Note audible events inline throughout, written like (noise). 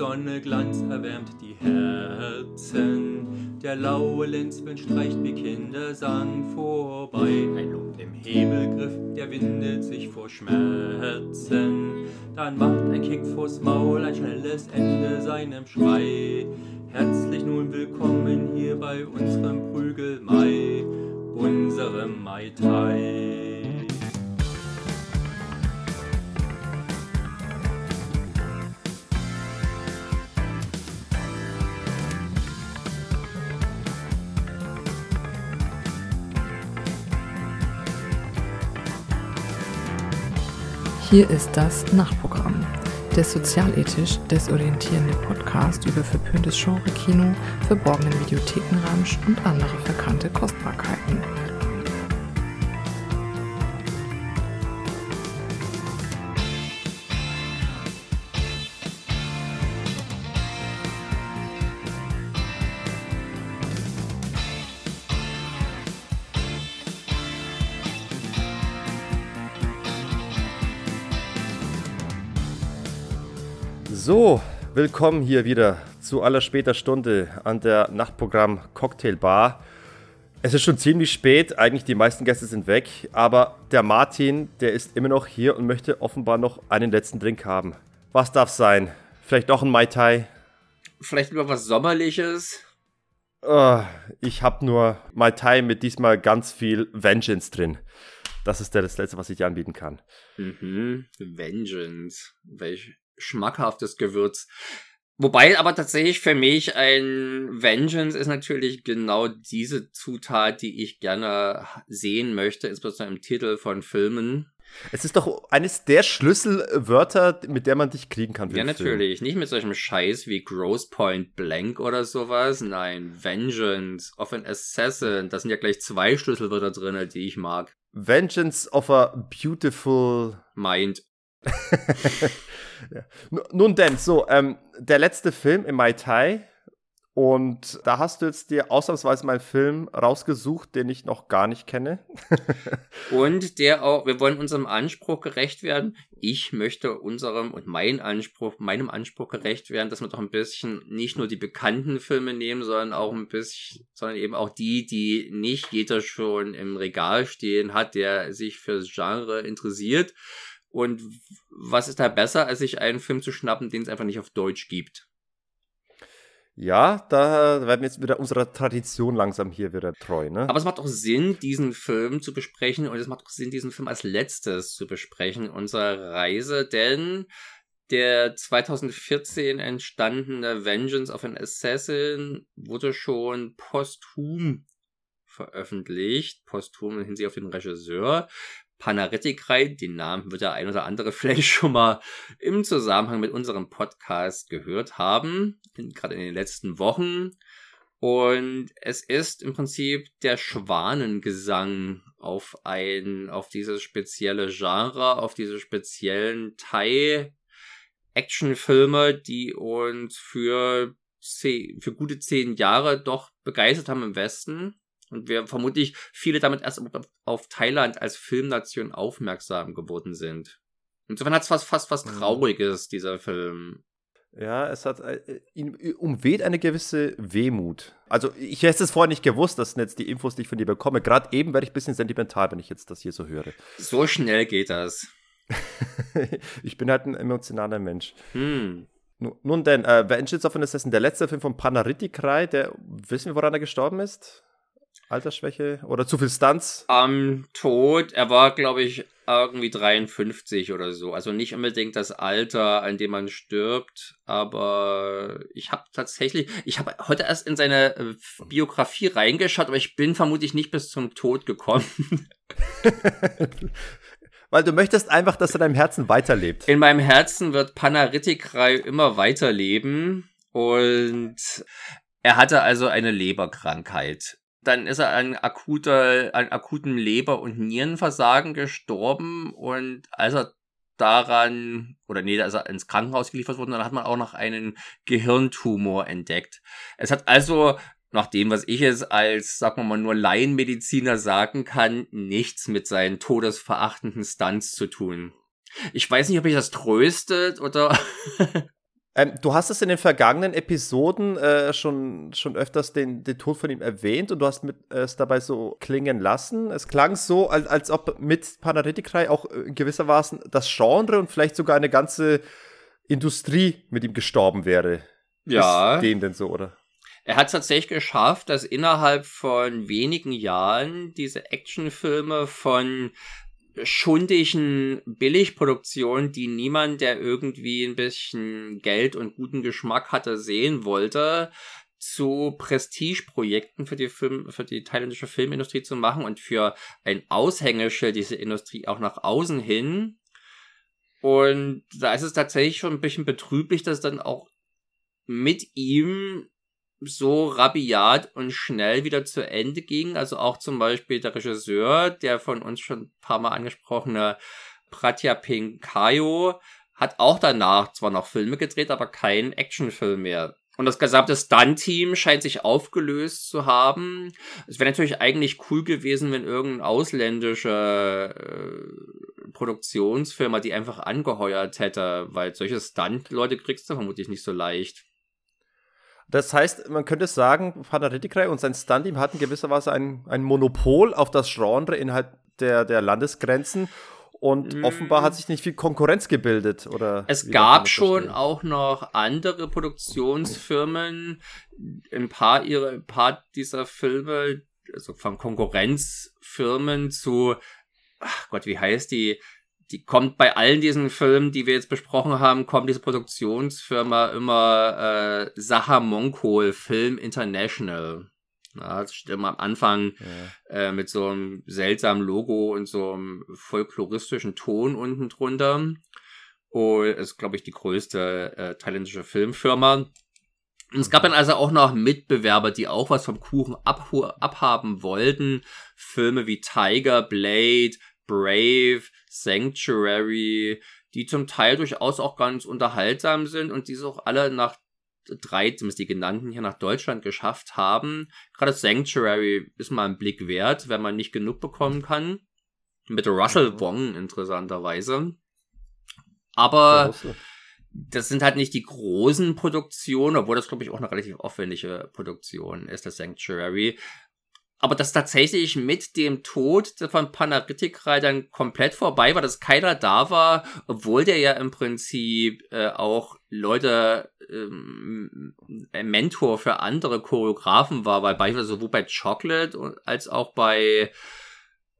Sonne Glanz erwärmt die Herzen. Der laue Lenzwind streicht wie Kindersang vorbei. Ein Lump im Hebelgriff, der windet sich vor Schmerzen. Dann macht ein Kick vors Maul ein schnelles Ende seinem Schrei. Herzlich nun willkommen hier bei unserem Prügelmai, unserem Mai Tai. Hier ist das Nachtprogramm, der sozialethisch desorientierende Podcast über verpöntes Genre-Kino, verborgenen Videothekenramsch und andere verkannte Kostbarkeiten. Willkommen hier wieder zu aller später Stunde an der Nachtprogramm Cocktail Bar. Es ist schon ziemlich spät, eigentlich die meisten Gäste sind weg, aber der Martin, der ist immer noch hier und möchte offenbar noch einen letzten Drink haben. Was darf sein? Vielleicht doch ein Mai Tai? Vielleicht lieber was Sommerliches? Oh, ich habe nur Mai Tai mit diesmal ganz viel Vengeance drin. Das ist das Letzte, was ich dir anbieten kann. Mhm, Vengeance. Welch schmackhaftes Gewürz. Wobei aber tatsächlich für mich ein Vengeance ist natürlich genau diese Zutat, die ich gerne sehen möchte, insbesondere im Titel von Filmen. Es ist doch eines der Schlüsselwörter, mit der man dich kriegen kann. ja, natürlich. Film. Nicht mit solchem Scheiß wie Gross Point Blank oder sowas. Nein, Vengeance of an Assassin. Da sind ja gleich zwei Schlüsselwörter drin, die ich mag. Vengeance of a Beautiful Mind. (laughs) ja. Nun denn, so, ähm, der letzte Film im Mai Tai. Und da hast du jetzt dir ausnahmsweise mal einen Film rausgesucht, den ich noch gar nicht kenne. (laughs) und der auch, wir wollen unserem Anspruch gerecht werden. Ich möchte unserem und mein Anspruch, meinem Anspruch gerecht werden, dass wir doch ein bisschen nicht nur die bekannten Filme nehmen, sondern auch ein bisschen, sondern eben auch die, die nicht jeder schon im Regal stehen hat, der sich fürs Genre interessiert. Und was ist da besser, als sich einen Film zu schnappen, den es einfach nicht auf Deutsch gibt? Ja, da werden wir jetzt wieder unserer Tradition langsam hier wieder treu, ne? Aber es macht auch Sinn, diesen Film zu besprechen und es macht auch Sinn, diesen Film als letztes zu besprechen, unsere Reise, denn der 2014 entstandene Vengeance of an Assassin wurde schon posthum veröffentlicht, posthum in Hinsicht auf den Regisseur. Panaretikrai, den Namen wird der ein oder andere (laughs) vielleicht schon mal im Zusammenhang mit unserem Podcast gehört haben, gerade in den letzten Wochen. Und es ist im Prinzip der Schwanengesang auf ein, auf dieses spezielle Genre, auf diese speziellen Thai Actionfilme, die uns für, für gute zehn Jahre doch begeistert haben im Westen. Und wir vermutlich viele damit erst auf Thailand als Filmnation aufmerksam geworden sind. Insofern hat es fast, fast was mhm. Trauriges, dieser Film. Ja, es hat äh, ihn umweht eine gewisse Wehmut. Also ich hätte es vorher nicht gewusst, das sind jetzt die Infos, die ich von dir bekomme. Gerade eben werde ich ein bisschen sentimental, wenn ich jetzt das hier so höre. So schnell geht das. (laughs) ich bin halt ein emotionaler Mensch. Hm. Nun denn, äh, Vengeance of an Assassin, der letzte Film von Panaritikrai, der, wissen wir, woran er gestorben ist? Altersschwäche oder zu viel Stunts? Am Tod, er war, glaube ich, irgendwie 53 oder so. Also nicht unbedingt das Alter, an dem man stirbt, aber ich habe tatsächlich, ich habe heute erst in seine äh, Biografie reingeschaut, aber ich bin vermutlich nicht bis zum Tod gekommen. (laughs) Weil du möchtest einfach, dass er in deinem Herzen weiterlebt. In meinem Herzen wird Panaritikrai immer weiterleben und er hatte also eine Leberkrankheit dann ist er an akuter, an akutem Leber- und Nierenversagen gestorben und als er daran, oder nee, ist er ins Krankenhaus geliefert worden, dann hat man auch noch einen Gehirntumor entdeckt. Es hat also, nach dem, was ich es als, sagen wir mal, nur Laienmediziner sagen kann, nichts mit seinen todesverachtenden Stunts zu tun. Ich weiß nicht, ob ich das tröstet oder Ähm, du hast es in den vergangenen Episoden äh, schon, schon öfters den, den Tod von ihm erwähnt und du hast mit, äh, es dabei so klingen lassen. Es klang so, als, als ob mit Panaretikrei auch in gewisser Weise das Genre und vielleicht sogar eine ganze Industrie mit ihm gestorben wäre. Ja. Ist dem denn so, oder? Er hat es tatsächlich geschafft, dass innerhalb von wenigen Jahren diese Actionfilme von schundigen Billigproduktionen, die niemand, der irgendwie ein bisschen Geld und guten Geschmack hatte, sehen wollte, zu Prestigeprojekten für die Film, für die thailändische Filmindustrie zu machen und für ein Aushängeschild diese Industrie auch nach außen hin. Und da ist es tatsächlich schon ein bisschen betrüblich, dass dann auch mit ihm so rabiat und schnell wieder zu Ende ging. Also auch zum Beispiel der Regisseur, der von uns schon ein paar Mal angesprochene Pratya Pinkayo, hat auch danach zwar noch Filme gedreht, aber keinen Actionfilm mehr. Und das gesamte Stunt-Team scheint sich aufgelöst zu haben. Es wäre natürlich eigentlich cool gewesen, wenn irgendeine ausländische äh, Produktionsfirma die einfach angeheuert hätte, weil solche Stunt-Leute kriegst du vermutlich nicht so leicht. Das heißt, man könnte sagen, Panaritikrei und sein Stunt-Team hatten gewisserweise ein, ein Monopol auf das Genre innerhalb der, der Landesgrenzen und mm. offenbar hat sich nicht viel Konkurrenz gebildet, oder? Es gab schon auch noch andere Produktionsfirmen, ein paar ihre, ein paar dieser Filme, also von Konkurrenzfirmen zu, ach Gott, wie heißt die? Die kommt bei allen diesen Filmen, die wir jetzt besprochen haben, kommt diese Produktionsfirma immer äh, Saha Monkol Film International. Ja, das steht immer am Anfang ja. äh, mit so einem seltsamen Logo und so einem folkloristischen Ton unten drunter. Und ist, glaube ich, die größte äh, thailändische Filmfirma. Und es gab dann also auch noch Mitbewerber, die auch was vom Kuchen abhaben wollten. Filme wie Tiger, Blade, Brave, Sanctuary, die zum Teil durchaus auch ganz unterhaltsam sind und die es auch alle nach drei, zumindest die genannten hier nach Deutschland geschafft haben. Gerade Sanctuary ist mal ein Blick wert, wenn man nicht genug bekommen kann. Mit Russell. Wong interessanterweise. Aber das sind halt nicht die großen Produktionen, obwohl das, glaube ich, auch eine relativ aufwendige Produktion ist, das Sanctuary aber das tatsächlich mit dem Tod von Panaritikrai dann komplett vorbei war, dass keiner da war, obwohl der ja im Prinzip äh, auch Leute ähm, Mentor für andere Choreografen war, weil beispielsweise sowohl bei Chocolate als auch bei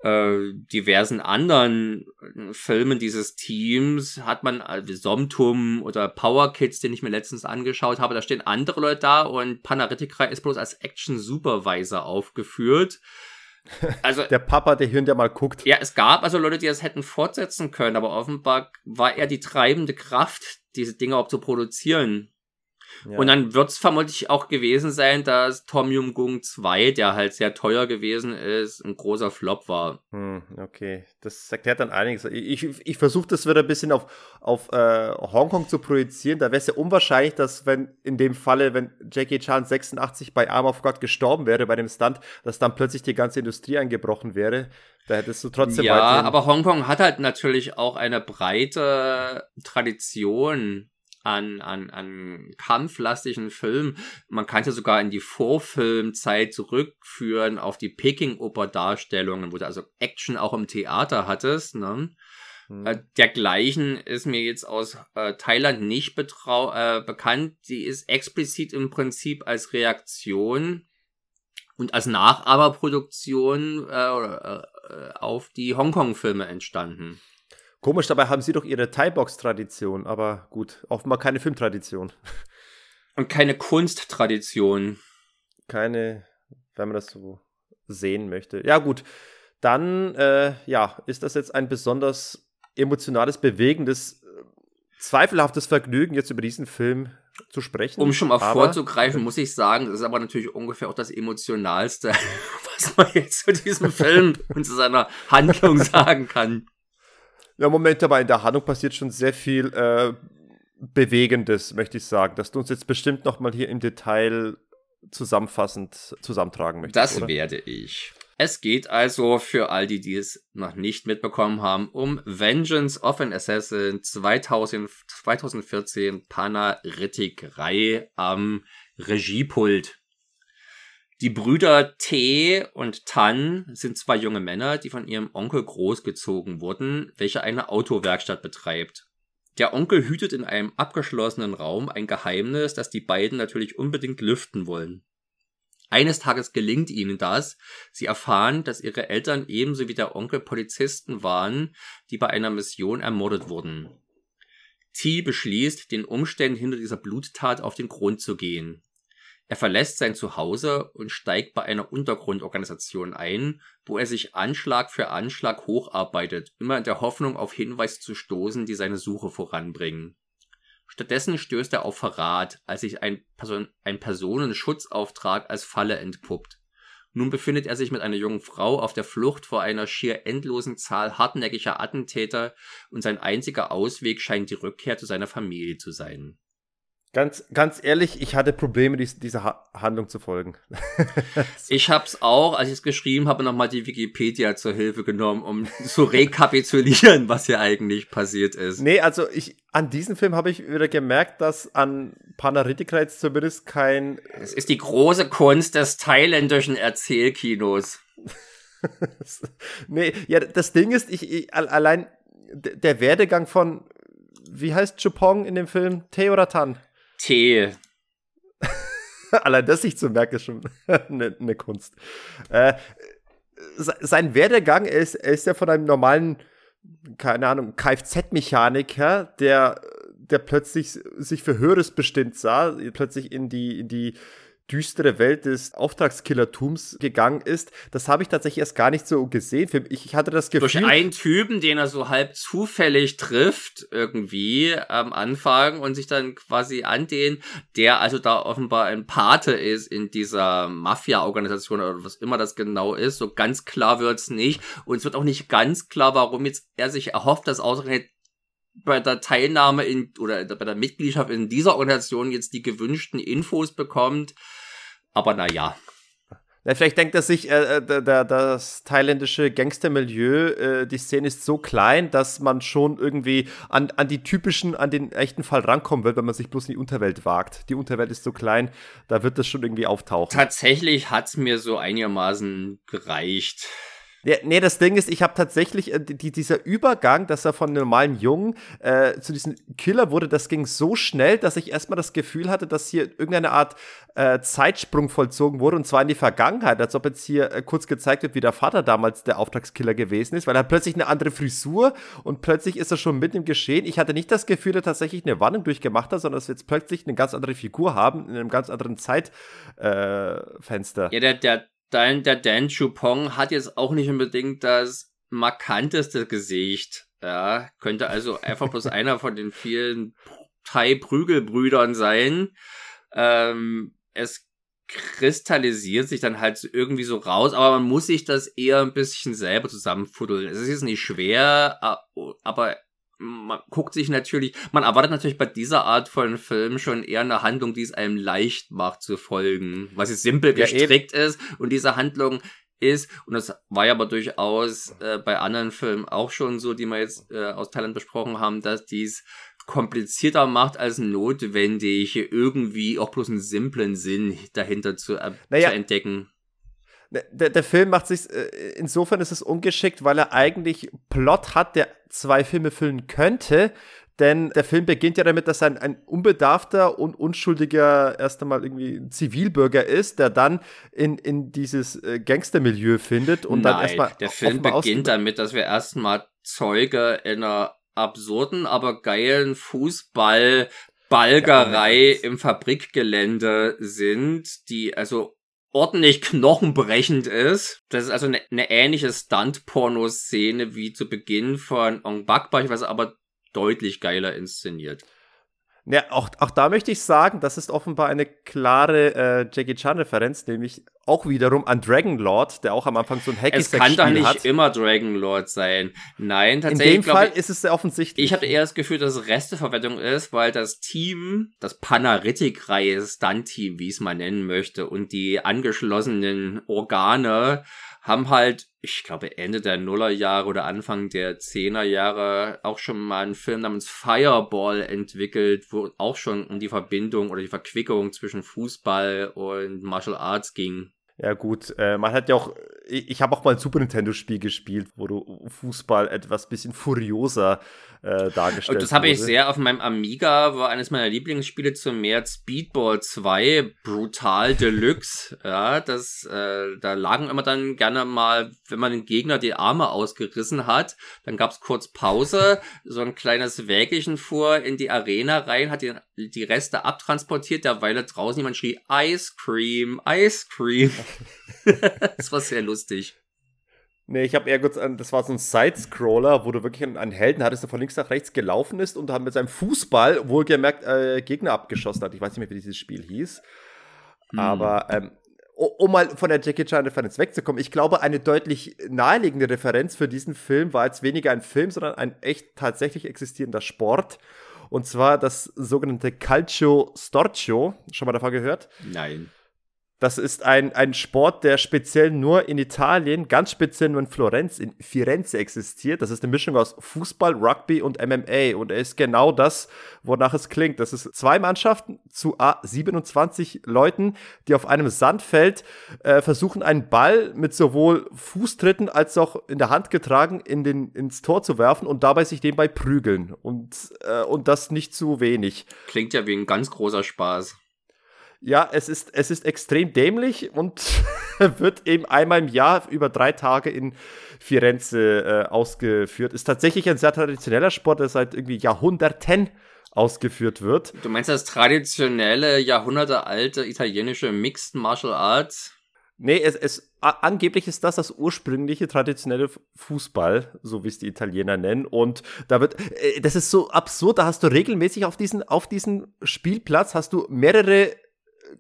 äh, diversen anderen äh, Filmen dieses Teams hat man äh, Somtum oder Power Kids, den ich mir letztens angeschaut habe, da stehen andere Leute da und Panaritikra ist bloß als Action Supervisor aufgeführt. (laughs) Also der Papa, der Hirn, der mal guckt. Ja, es gab also Leute, die das hätten fortsetzen können, aber offenbar war er die treibende Kraft, diese Dinge auch zu produzieren. Und dann wird es vermutlich auch gewesen sein, dass Tom Yum Gung 2, der halt sehr teuer gewesen ist, ein großer Flop war. Hm, okay, das erklärt dann einiges. Ich, ich, ich versuche das wieder ein bisschen auf, auf äh, Hongkong zu projizieren. Da wäre es ja unwahrscheinlich, dass wenn in dem Falle, wenn Jackie Chan 86 bei Arm of God gestorben wäre, bei dem Stunt, dass dann plötzlich die ganze Industrie eingebrochen wäre. Da hättest du trotzdem. Ja, aber Hongkong hat halt natürlich auch eine breite Tradition an, an, an kampflastigen Filmen. Man kann es ja sogar in die Vorfilmzeit zurückführen, auf die Peking-Oper-Darstellungen, wo du also Action auch im Theater hattest. Ne? Mhm. Äh, dergleichen ist mir jetzt aus äh, Thailand nicht betrau äh, bekannt. Die ist explizit im Prinzip als Reaktion und als Nachaberproduktion äh, äh, auf die Hongkong-Filme entstanden. Komisch, dabei haben sie doch ihre Thai-Box-Tradition, aber gut, offenbar keine Filmtradition. Und keine Kunsttradition. Keine, wenn man das so sehen möchte. Ja, gut. Dann, äh, ja, ist das jetzt ein besonders emotionales, bewegendes, äh, zweifelhaftes Vergnügen, jetzt über diesen Film zu sprechen. Um schon mal aber, vorzugreifen, muss ich sagen, das ist aber natürlich ungefähr auch das Emotionalste, (laughs) was man jetzt zu diesem Film und zu seiner Handlung (laughs) sagen kann. Ja, Moment, aber in der Handlung passiert schon sehr viel äh, Bewegendes, möchte ich sagen, dass du uns jetzt bestimmt nochmal hier im Detail zusammenfassend zusammentragen möchtest. Das oder? werde ich. Es geht also für all die, die es noch nicht mitbekommen haben, um Vengeance of an Assassin 2000, 2014 Pana Rittig Rai am Regiepult. Die Brüder T und Tan sind zwei junge Männer, die von ihrem Onkel großgezogen wurden, welcher eine Autowerkstatt betreibt. Der Onkel hütet in einem abgeschlossenen Raum ein Geheimnis, das die beiden natürlich unbedingt lüften wollen. Eines Tages gelingt ihnen das. Sie erfahren, dass ihre Eltern ebenso wie der Onkel Polizisten waren, die bei einer Mission ermordet wurden. T beschließt, den Umständen hinter dieser Bluttat auf den Grund zu gehen. Er verlässt sein Zuhause und steigt bei einer Untergrundorganisation ein, wo er sich Anschlag für Anschlag hocharbeitet, immer in der Hoffnung auf Hinweise zu stoßen, die seine Suche voranbringen. Stattdessen stößt er auf Verrat, als sich ein, Person ein Personenschutzauftrag als Falle entpuppt. Nun befindet er sich mit einer jungen Frau auf der Flucht vor einer schier endlosen Zahl hartnäckiger Attentäter und sein einziger Ausweg scheint die Rückkehr zu seiner Familie zu sein. Ganz, ganz ehrlich, ich hatte Probleme, dies, dieser ha Handlung zu folgen. (laughs) ich hab's auch, als ich es geschrieben habe, nochmal die Wikipedia zur Hilfe genommen, um zu rekapitulieren, (laughs) was hier eigentlich passiert ist. Nee, also ich, an diesem Film habe ich wieder gemerkt, dass an Panaritikreits zumindest kein. Es ist die große Kunst des thailändischen Erzählkinos. (laughs) nee, ja, das Ding ist, ich, ich allein der Werdegang von, wie heißt Chupong in dem Film? Te oder Tan? Tee. (laughs) Allein das sich zu merken, ist schon eine, (laughs) eine Kunst. Äh, sein Werdegang ist, ist ja von einem normalen, keine Ahnung, Kfz-Mechaniker, der, der plötzlich sich für Höheres bestimmt sah, plötzlich in die, in die düstere Welt des Auftragskillertums gegangen ist, das habe ich tatsächlich erst gar nicht so gesehen. Ich hatte das Gefühl. Durch einen Typen, den er so halb zufällig trifft, irgendwie am Anfang und sich dann quasi an den, der also da offenbar ein Pate ist in dieser Mafia-Organisation oder was immer das genau ist. So ganz klar wird's nicht. Und es wird auch nicht ganz klar, warum jetzt er sich erhofft, dass ausgerechnet bei der Teilnahme in oder bei der Mitgliedschaft in dieser Organisation jetzt die gewünschten Infos bekommt. Aber naja. Ja, vielleicht denkt er sich, äh, äh der, das thailändische Gangstermilieu, äh, die Szene ist so klein, dass man schon irgendwie an, an die typischen, an den echten Fall rankommen wird, wenn man sich bloß in die Unterwelt wagt. Die Unterwelt ist so klein, da wird das schon irgendwie auftauchen. Tatsächlich hat es mir so einigermaßen gereicht. Ja, nee, das Ding ist, ich habe tatsächlich äh, die, dieser Übergang, dass er von normalen Jungen äh, zu diesem Killer wurde, das ging so schnell, dass ich erstmal das Gefühl hatte, dass hier irgendeine Art äh, Zeitsprung vollzogen wurde und zwar in die Vergangenheit, als ob jetzt hier äh, kurz gezeigt wird, wie der Vater damals der Auftragskiller gewesen ist, weil er hat plötzlich eine andere Frisur und plötzlich ist er schon mitten im Geschehen. Ich hatte nicht das Gefühl, dass er tatsächlich eine Wandlung durchgemacht hat, sondern dass wir jetzt plötzlich eine ganz andere Figur haben, in einem ganz anderen Zeitfenster. Ja, der, der dann der Dan Chupong hat jetzt auch nicht unbedingt das markanteste Gesicht. Ja, könnte also einfach bloß (laughs) einer von den vielen Thai-Prügelbrüdern sein. Ähm, es kristallisiert sich dann halt irgendwie so raus, aber man muss sich das eher ein bisschen selber zusammenfuddeln. Es ist jetzt nicht schwer, aber man guckt sich natürlich, man erwartet natürlich bei dieser Art von Film schon eher eine Handlung, die es einem leicht macht zu folgen, was jetzt simpel gestrickt ja, ist und diese Handlung ist, und das war ja aber durchaus äh, bei anderen Filmen auch schon so, die wir jetzt äh, aus Thailand besprochen haben, dass dies komplizierter macht als notwendig, irgendwie auch bloß einen simplen Sinn dahinter zu, äh, naja, zu entdecken. Der, der Film macht sich, äh, insofern ist es ungeschickt, weil er eigentlich Plot hat, der zwei Filme füllen könnte. Denn der Film beginnt ja damit, dass er ein, ein unbedarfter und unschuldiger erst einmal irgendwie Zivilbürger ist, der dann in, in dieses äh, Gangstermilieu findet und Nein, dann erstmal. Der Film beginnt damit, dass wir erstmal Zeuge einer absurden, aber geilen Fußball Balgerei im Fabrikgelände sind, die also ordentlich knochenbrechend ist. Das ist also eine, eine ähnliche Stunt-Porno-Szene wie zu Beginn von Ong Bak, beispielsweise aber deutlich geiler inszeniert. Ja, auch, auch da möchte ich sagen, das ist offenbar eine klare äh, Jackie Chan-Referenz, nämlich auch wiederum an Dragonlord, der auch am Anfang so ein hacky Es kann doch nicht hat. immer Dragonlord sein. Nein, tatsächlich. In dem Fall ich, ist es sehr offensichtlich. Ich habe eher das Gefühl, dass es Resteverwendung ist, weil das Team, das Panaritik-Reihe Stunt-Team, wie es man nennen möchte, und die angeschlossenen Organe haben halt, ich glaube, Ende der Nullerjahre oder Anfang der Zehnerjahre auch schon mal einen Film namens Fireball entwickelt, wo auch schon um die Verbindung oder die Verquickung zwischen Fußball und Martial Arts ging. Ja gut, äh, man hat ja auch, ich, ich habe auch mal ein Super Nintendo-Spiel gespielt, wo du Fußball etwas bisschen furioser äh, dargestellt Und das habe ich sehr auf meinem Amiga, war eines meiner Lieblingsspiele zum März Speedball 2, Brutal Deluxe. (laughs) ja, das, äh, da lagen immer dann gerne mal, wenn man den Gegner die Arme ausgerissen hat, dann gab es kurz Pause, so ein kleines Wägelchen fuhr in die Arena rein, hat die, die Reste abtransportiert, derweil draußen jemand schrie Ice Cream, Ice Cream. (laughs) (laughs) das war sehr lustig. Nee, ich habe eher kurz an, das war so ein Side-Scroller, wo du wirklich einen, Helden hattest, der von links nach rechts gelaufen ist und dann mit seinem Fußball wohlgemerkt äh, Gegner abgeschossen hat. Ich weiß nicht mehr, wie dieses Spiel hieß. Hm. Aber ähm, um mal von der Jackie Chan-Referenz wegzukommen, ich glaube, eine deutlich naheliegende Referenz für diesen Film war jetzt weniger ein Film, sondern ein echt tatsächlich existierender Sport. Und zwar das sogenannte Calcio Storcio. Schon mal davon gehört? Nein. Das ist ein, ein Sport, der speziell nur in Italien, ganz speziell nur in Florenz, in Firenze existiert. Das ist eine Mischung aus Fußball, Rugby und MMA. Und er ist genau das, wonach es klingt. Das ist zwei Mannschaften zu A 27 Leuten, die auf einem Sandfeld äh, versuchen, einen Ball mit sowohl Fußtritten als auch in der Hand getragen in den, ins Tor zu werfen und dabei sich nebenbei prügeln. Und, äh, und das nicht zu wenig. Klingt ja wie ein ganz großer Spaß. Ja, es ist, es ist extrem dämlich und (laughs) wird eben einmal im Jahr über drei Tage in Firenze äh, ausgeführt. Ist tatsächlich ein sehr traditioneller Sport, der seit irgendwie Jahrhunderten ausgeführt wird. Du meinst das traditionelle, jahrhundertealte italienische Mixed Martial Arts? Nee, es, es, angeblich ist das das ursprüngliche traditionelle Fußball, so wie es die Italiener nennen. Und da wird, äh, das ist so absurd, da hast du regelmäßig auf diesen, auf diesen Spielplatz hast du mehrere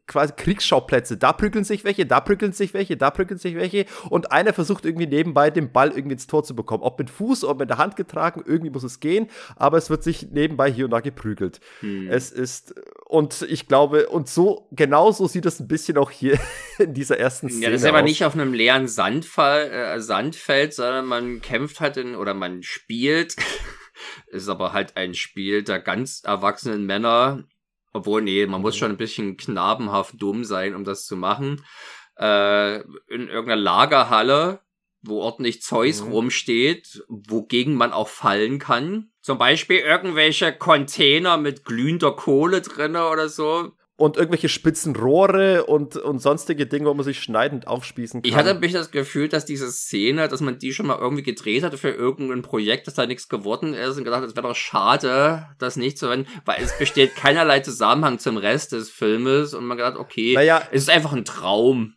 quasi Kriegsschauplätze. Da prügeln sich welche, da prügeln sich welche, da prügeln sich welche und einer versucht irgendwie nebenbei den Ball irgendwie ins Tor zu bekommen. Ob mit Fuß, ob mit der Hand getragen, irgendwie muss es gehen, aber es wird sich nebenbei hier und da geprügelt. Hm. Es ist, und ich glaube, und so, genauso sieht es ein bisschen auch hier (laughs) in dieser ersten Szene Ja, das ist aber aus. nicht auf einem leeren Sandfall, äh, Sandfeld, sondern man kämpft halt in, oder man spielt (laughs) ist aber halt ein Spiel der ganz erwachsenen Männer obwohl, nee, man muss mhm. schon ein bisschen knabenhaft dumm sein, um das zu machen. Äh, in irgendeiner Lagerhalle, wo ordentlich Zeus mhm. rumsteht, wogegen man auch fallen kann. Zum Beispiel irgendwelche Container mit glühender Kohle drinne oder so und irgendwelche spitzen Rohre und, und sonstige Dinge, wo man sich schneidend aufspießen kann. Ich hatte mich das Gefühl, dass diese Szene, dass man die schon mal irgendwie gedreht hatte für irgendein Projekt, dass da nichts geworden ist und gedacht, es wäre doch schade, das nicht zu verwenden, weil es besteht (laughs) keinerlei Zusammenhang zum Rest des Filmes und man gedacht, okay, naja, es ist einfach ein Traum.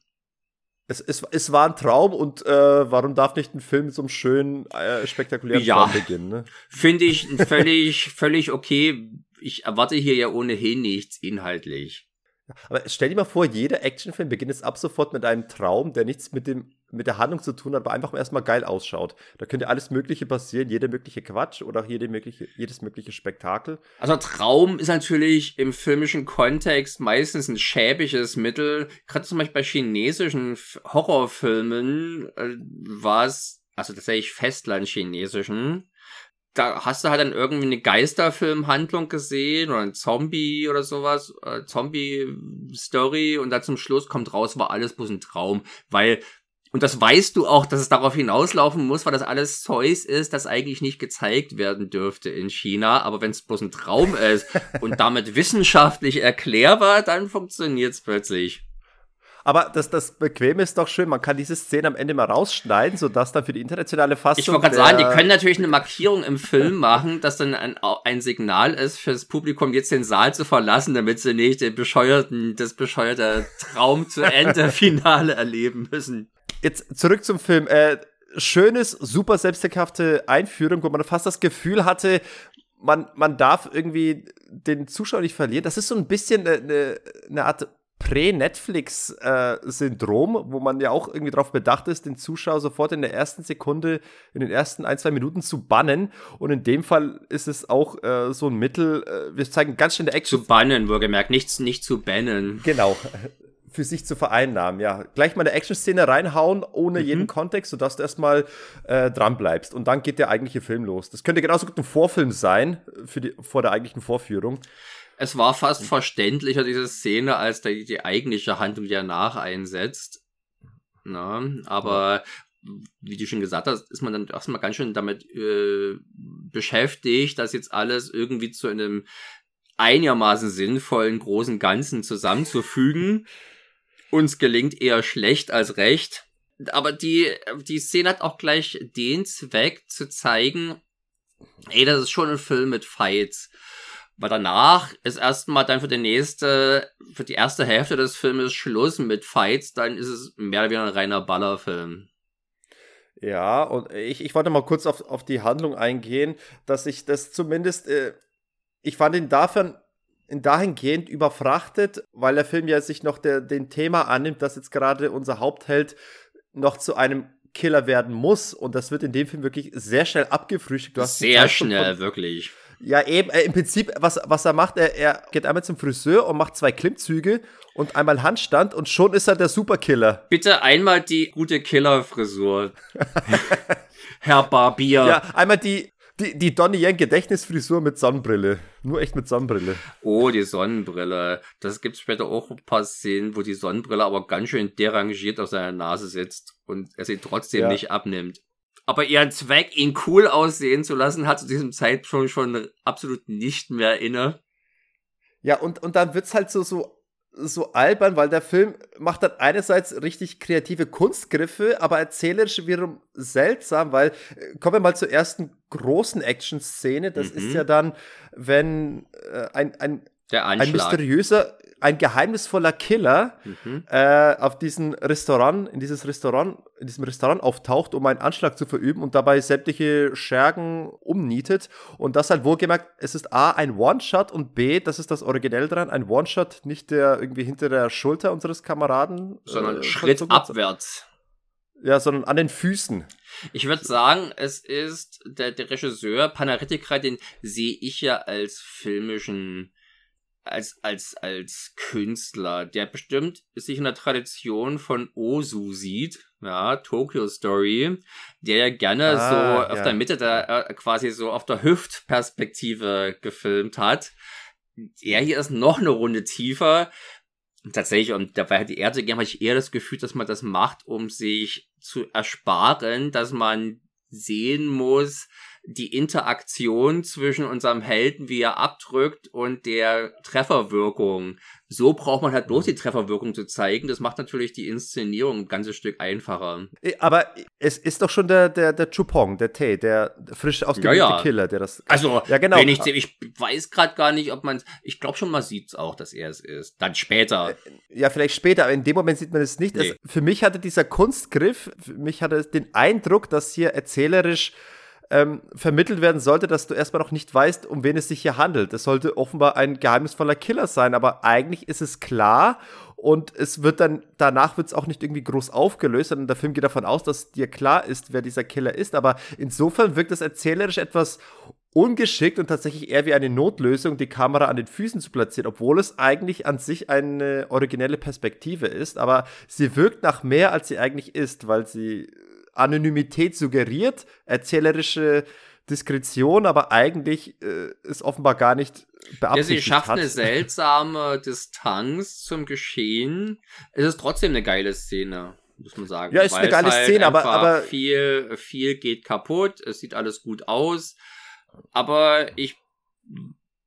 Es, es, es war ein Traum und äh, warum darf nicht ein Film mit so einem schönen, äh, spektakulären ja, Traum beginnen? Ne? Finde ich völlig, völlig okay ich erwarte hier ja ohnehin nichts inhaltlich. Aber stell dir mal vor, jeder Actionfilm beginnt jetzt ab sofort mit einem Traum, der nichts mit, dem, mit der Handlung zu tun hat, aber einfach erstmal geil ausschaut. Da könnte alles Mögliche passieren, jeder mögliche Quatsch oder jede mögliche, jedes mögliche Spektakel. Also Traum ist natürlich im filmischen Kontext meistens ein schäbiges Mittel. Gerade zum Beispiel bei chinesischen Horrorfilmen äh, war es, also tatsächlich Festland-chinesischen, da hast du halt dann irgendwie eine Geisterfilmhandlung gesehen oder ein Zombie oder sowas, äh, Zombie-Story und dann zum Schluss kommt raus, war alles bloß ein Traum, weil und das weißt du auch, dass es darauf hinauslaufen muss, weil das alles Zeus ist, das eigentlich nicht gezeigt werden dürfte in China. Aber wenn es bloß ein Traum ist und (laughs) damit wissenschaftlich erklärbar, dann funktioniert es plötzlich. Aber das, das Bequeme ist doch schön, man kann diese Szene am Ende mal rausschneiden, sodass dann für die internationale Fassung. Ich wollte gerade sagen, die können natürlich eine Markierung im Film machen, dass dann ein, ein Signal ist fürs Publikum, jetzt den Saal zu verlassen, damit sie nicht den bescheuerten, das bescheuerte Traum zu Ende (laughs) Finale erleben müssen. Jetzt zurück zum Film. Äh, schönes, super selbsthafte Einführung, wo man fast das Gefühl hatte, man, man darf irgendwie den Zuschauer nicht verlieren. Das ist so ein bisschen eine, eine Art Prä-Netflix-Syndrom, äh, wo man ja auch irgendwie darauf bedacht ist, den Zuschauer sofort in der ersten Sekunde, in den ersten ein, zwei Minuten zu bannen. Und in dem Fall ist es auch äh, so ein Mittel, äh, wir zeigen ganz schnell Action. Zu bannen, wohlgemerkt, nichts nicht zu bannen. Genau. (laughs) Für sich zu vereinnahmen, ja. Gleich mal eine Action-Szene reinhauen, ohne mhm. jeden Kontext, sodass du erstmal äh, dran bleibst. Und dann geht der eigentliche Film los. Das könnte genauso gut ein Vorfilm sein, für die, vor der eigentlichen Vorführung. Es war fast verständlicher, diese Szene, als die, die eigentliche Handlung, die danach einsetzt. Na, aber wie du schon gesagt hast, ist man dann erstmal ganz schön damit äh, beschäftigt, das jetzt alles irgendwie zu einem einigermaßen sinnvollen großen Ganzen zusammenzufügen. Uns gelingt eher schlecht als recht. Aber die, die Szene hat auch gleich den Zweck zu zeigen, ey, das ist schon ein Film mit Fights. Weil danach ist erstmal dann für die nächste, für die erste Hälfte des Filmes Schluss mit Fights, dann ist es mehr oder weniger ein reiner Ballerfilm. Ja, und ich, ich wollte mal kurz auf, auf die Handlung eingehen, dass ich das zumindest, äh, ich fand ihn dafür in dahingehend überfrachtet, weil der Film ja sich noch der, den Thema annimmt, dass jetzt gerade unser Hauptheld noch zu einem Killer werden muss. Und das wird in dem Film wirklich sehr schnell abgefrühstückt. sehr schnell, wirklich. Ja, eben, äh, im Prinzip, was, was er macht, er, er geht einmal zum Friseur und macht zwei Klimmzüge und einmal Handstand und schon ist er der Superkiller. Bitte einmal die gute Killerfrisur. (laughs) Herr Barbier. Ja, einmal die, die, die Donnie Yen Gedächtnisfrisur mit Sonnenbrille. Nur echt mit Sonnenbrille. Oh, die Sonnenbrille. Das gibt später auch ein paar Szenen, wo die Sonnenbrille aber ganz schön derangiert auf seiner Nase sitzt und er sie trotzdem ja. nicht abnimmt aber ihren Zweck, ihn cool aussehen zu lassen, hat zu diesem Zeitpunkt schon absolut nicht mehr inne. Ja, und, und dann wird's halt so, so, so albern, weil der Film macht dann einerseits richtig kreative Kunstgriffe, aber erzählerisch wiederum seltsam, weil, äh, kommen wir mal zur ersten großen Action-Szene, das mhm. ist ja dann, wenn äh, ein, ein, ein mysteriöser, ein geheimnisvoller Killer mhm. äh, auf diesen Restaurant, in dieses Restaurant, in diesem Restaurant auftaucht, um einen Anschlag zu verüben und dabei sämtliche Schergen umnietet. Und das halt wohlgemerkt, es ist A, ein One-Shot und B, das ist das Originell dran, ein One-Shot, nicht der irgendwie hinter der Schulter unseres Kameraden. Sondern äh, Schritt abwärts. Ja, sondern an den Füßen. Ich würde sagen, es ist der, der Regisseur Panaretikra, den sehe ich ja als filmischen als, als, als Künstler, der bestimmt sich in der Tradition von Osu sieht, ja, Tokyo Story, der ja gerne ah, so ja. auf der Mitte der, äh, quasi so auf der Hüftperspektive gefilmt hat. Er hier ist noch eine Runde tiefer. Tatsächlich, und dabei hat die Erde gerne, habe ich eher das Gefühl, dass man das macht, um sich zu ersparen, dass man sehen muss, die Interaktion zwischen unserem Helden, wie er abdrückt, und der Trefferwirkung. So braucht man halt bloß die Trefferwirkung zu zeigen. Das macht natürlich die Inszenierung ein ganzes Stück einfacher. Aber es ist doch schon der, der, der Chupong, der Tay, der frisch ausgebildete ja, ja. Killer, der das. Also, ja, genau. wenn ich, ich weiß gerade gar nicht, ob man Ich glaube schon, man sieht es auch, dass er es ist. Dann später. Ja, vielleicht später, aber in dem Moment sieht man es nicht. Nee. Also, für mich hatte dieser Kunstgriff, für mich hatte den Eindruck, dass hier erzählerisch ähm, vermittelt werden sollte, dass du erstmal noch nicht weißt, um wen es sich hier handelt. Es sollte offenbar ein geheimnisvoller Killer sein, aber eigentlich ist es klar und es wird dann, danach wird es auch nicht irgendwie groß aufgelöst, sondern der Film geht davon aus, dass dir klar ist, wer dieser Killer ist. Aber insofern wirkt es erzählerisch etwas ungeschickt und tatsächlich eher wie eine Notlösung, die Kamera an den Füßen zu platzieren, obwohl es eigentlich an sich eine originelle Perspektive ist. Aber sie wirkt nach mehr, als sie eigentlich ist, weil sie Anonymität suggeriert, erzählerische Diskretion, aber eigentlich äh, ist offenbar gar nicht beabsichtigt. Ja, sie schafft hat. eine seltsame Distanz zum Geschehen. Es ist trotzdem eine geile Szene, muss man sagen. Ja, ist eine geile halt Szene, aber, aber viel, viel geht kaputt. Es sieht alles gut aus. Aber ich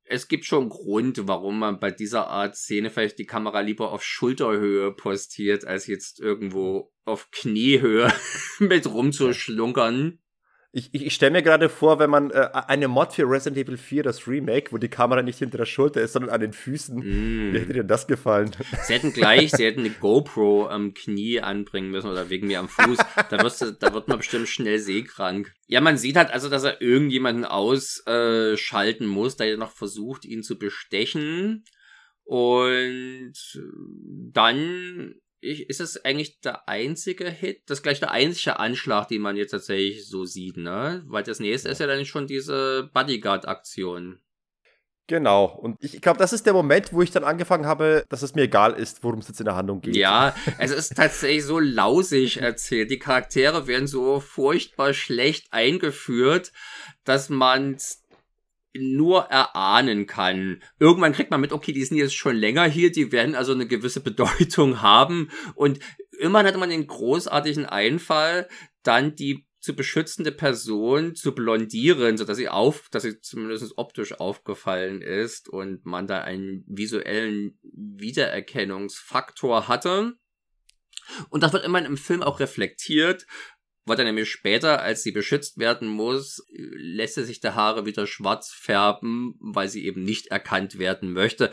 es gibt schon Grund, warum man bei dieser Art Szene vielleicht die Kamera lieber auf Schulterhöhe postiert, als jetzt irgendwo auf Kniehöhe (laughs) mit rumzuschlunkern. Ich, ich, ich stelle mir gerade vor, wenn man äh, eine Mod für Resident Evil 4, das Remake, wo die Kamera nicht hinter der Schulter ist, sondern an den Füßen. Mm. Wie hätte dir das gefallen? Sie hätten gleich, sie (laughs) hätten eine GoPro am Knie anbringen müssen oder wegen mir am Fuß. Da, wirst du, da wird man bestimmt schnell seekrank. Ja, man sieht halt also, dass er irgendjemanden ausschalten muss, der noch versucht, ihn zu bestechen. Und dann ich, ist es eigentlich der einzige Hit, das ist gleich der einzige Anschlag, den man jetzt tatsächlich so sieht, ne? Weil das nächste ist ja dann schon diese Bodyguard-Aktion. Genau. Und ich glaube, das ist der Moment, wo ich dann angefangen habe, dass es mir egal ist, worum es jetzt in der Handlung geht. Ja, (laughs) es ist tatsächlich so lausig erzählt. Die Charaktere werden so furchtbar schlecht eingeführt, dass man nur erahnen kann. Irgendwann kriegt man mit, okay, die sind jetzt schon länger hier, die werden also eine gewisse Bedeutung (laughs) haben. Und immerhin hatte man den großartigen Einfall, dann die zu beschützende Person zu blondieren, so dass sie auf, dass sie zumindest optisch aufgefallen ist und man da einen visuellen Wiedererkennungsfaktor hatte. Und das wird immerhin im Film auch reflektiert, wird er nämlich später, als sie beschützt werden muss, lässt sie sich der Haare wieder schwarz färben, weil sie eben nicht erkannt werden möchte.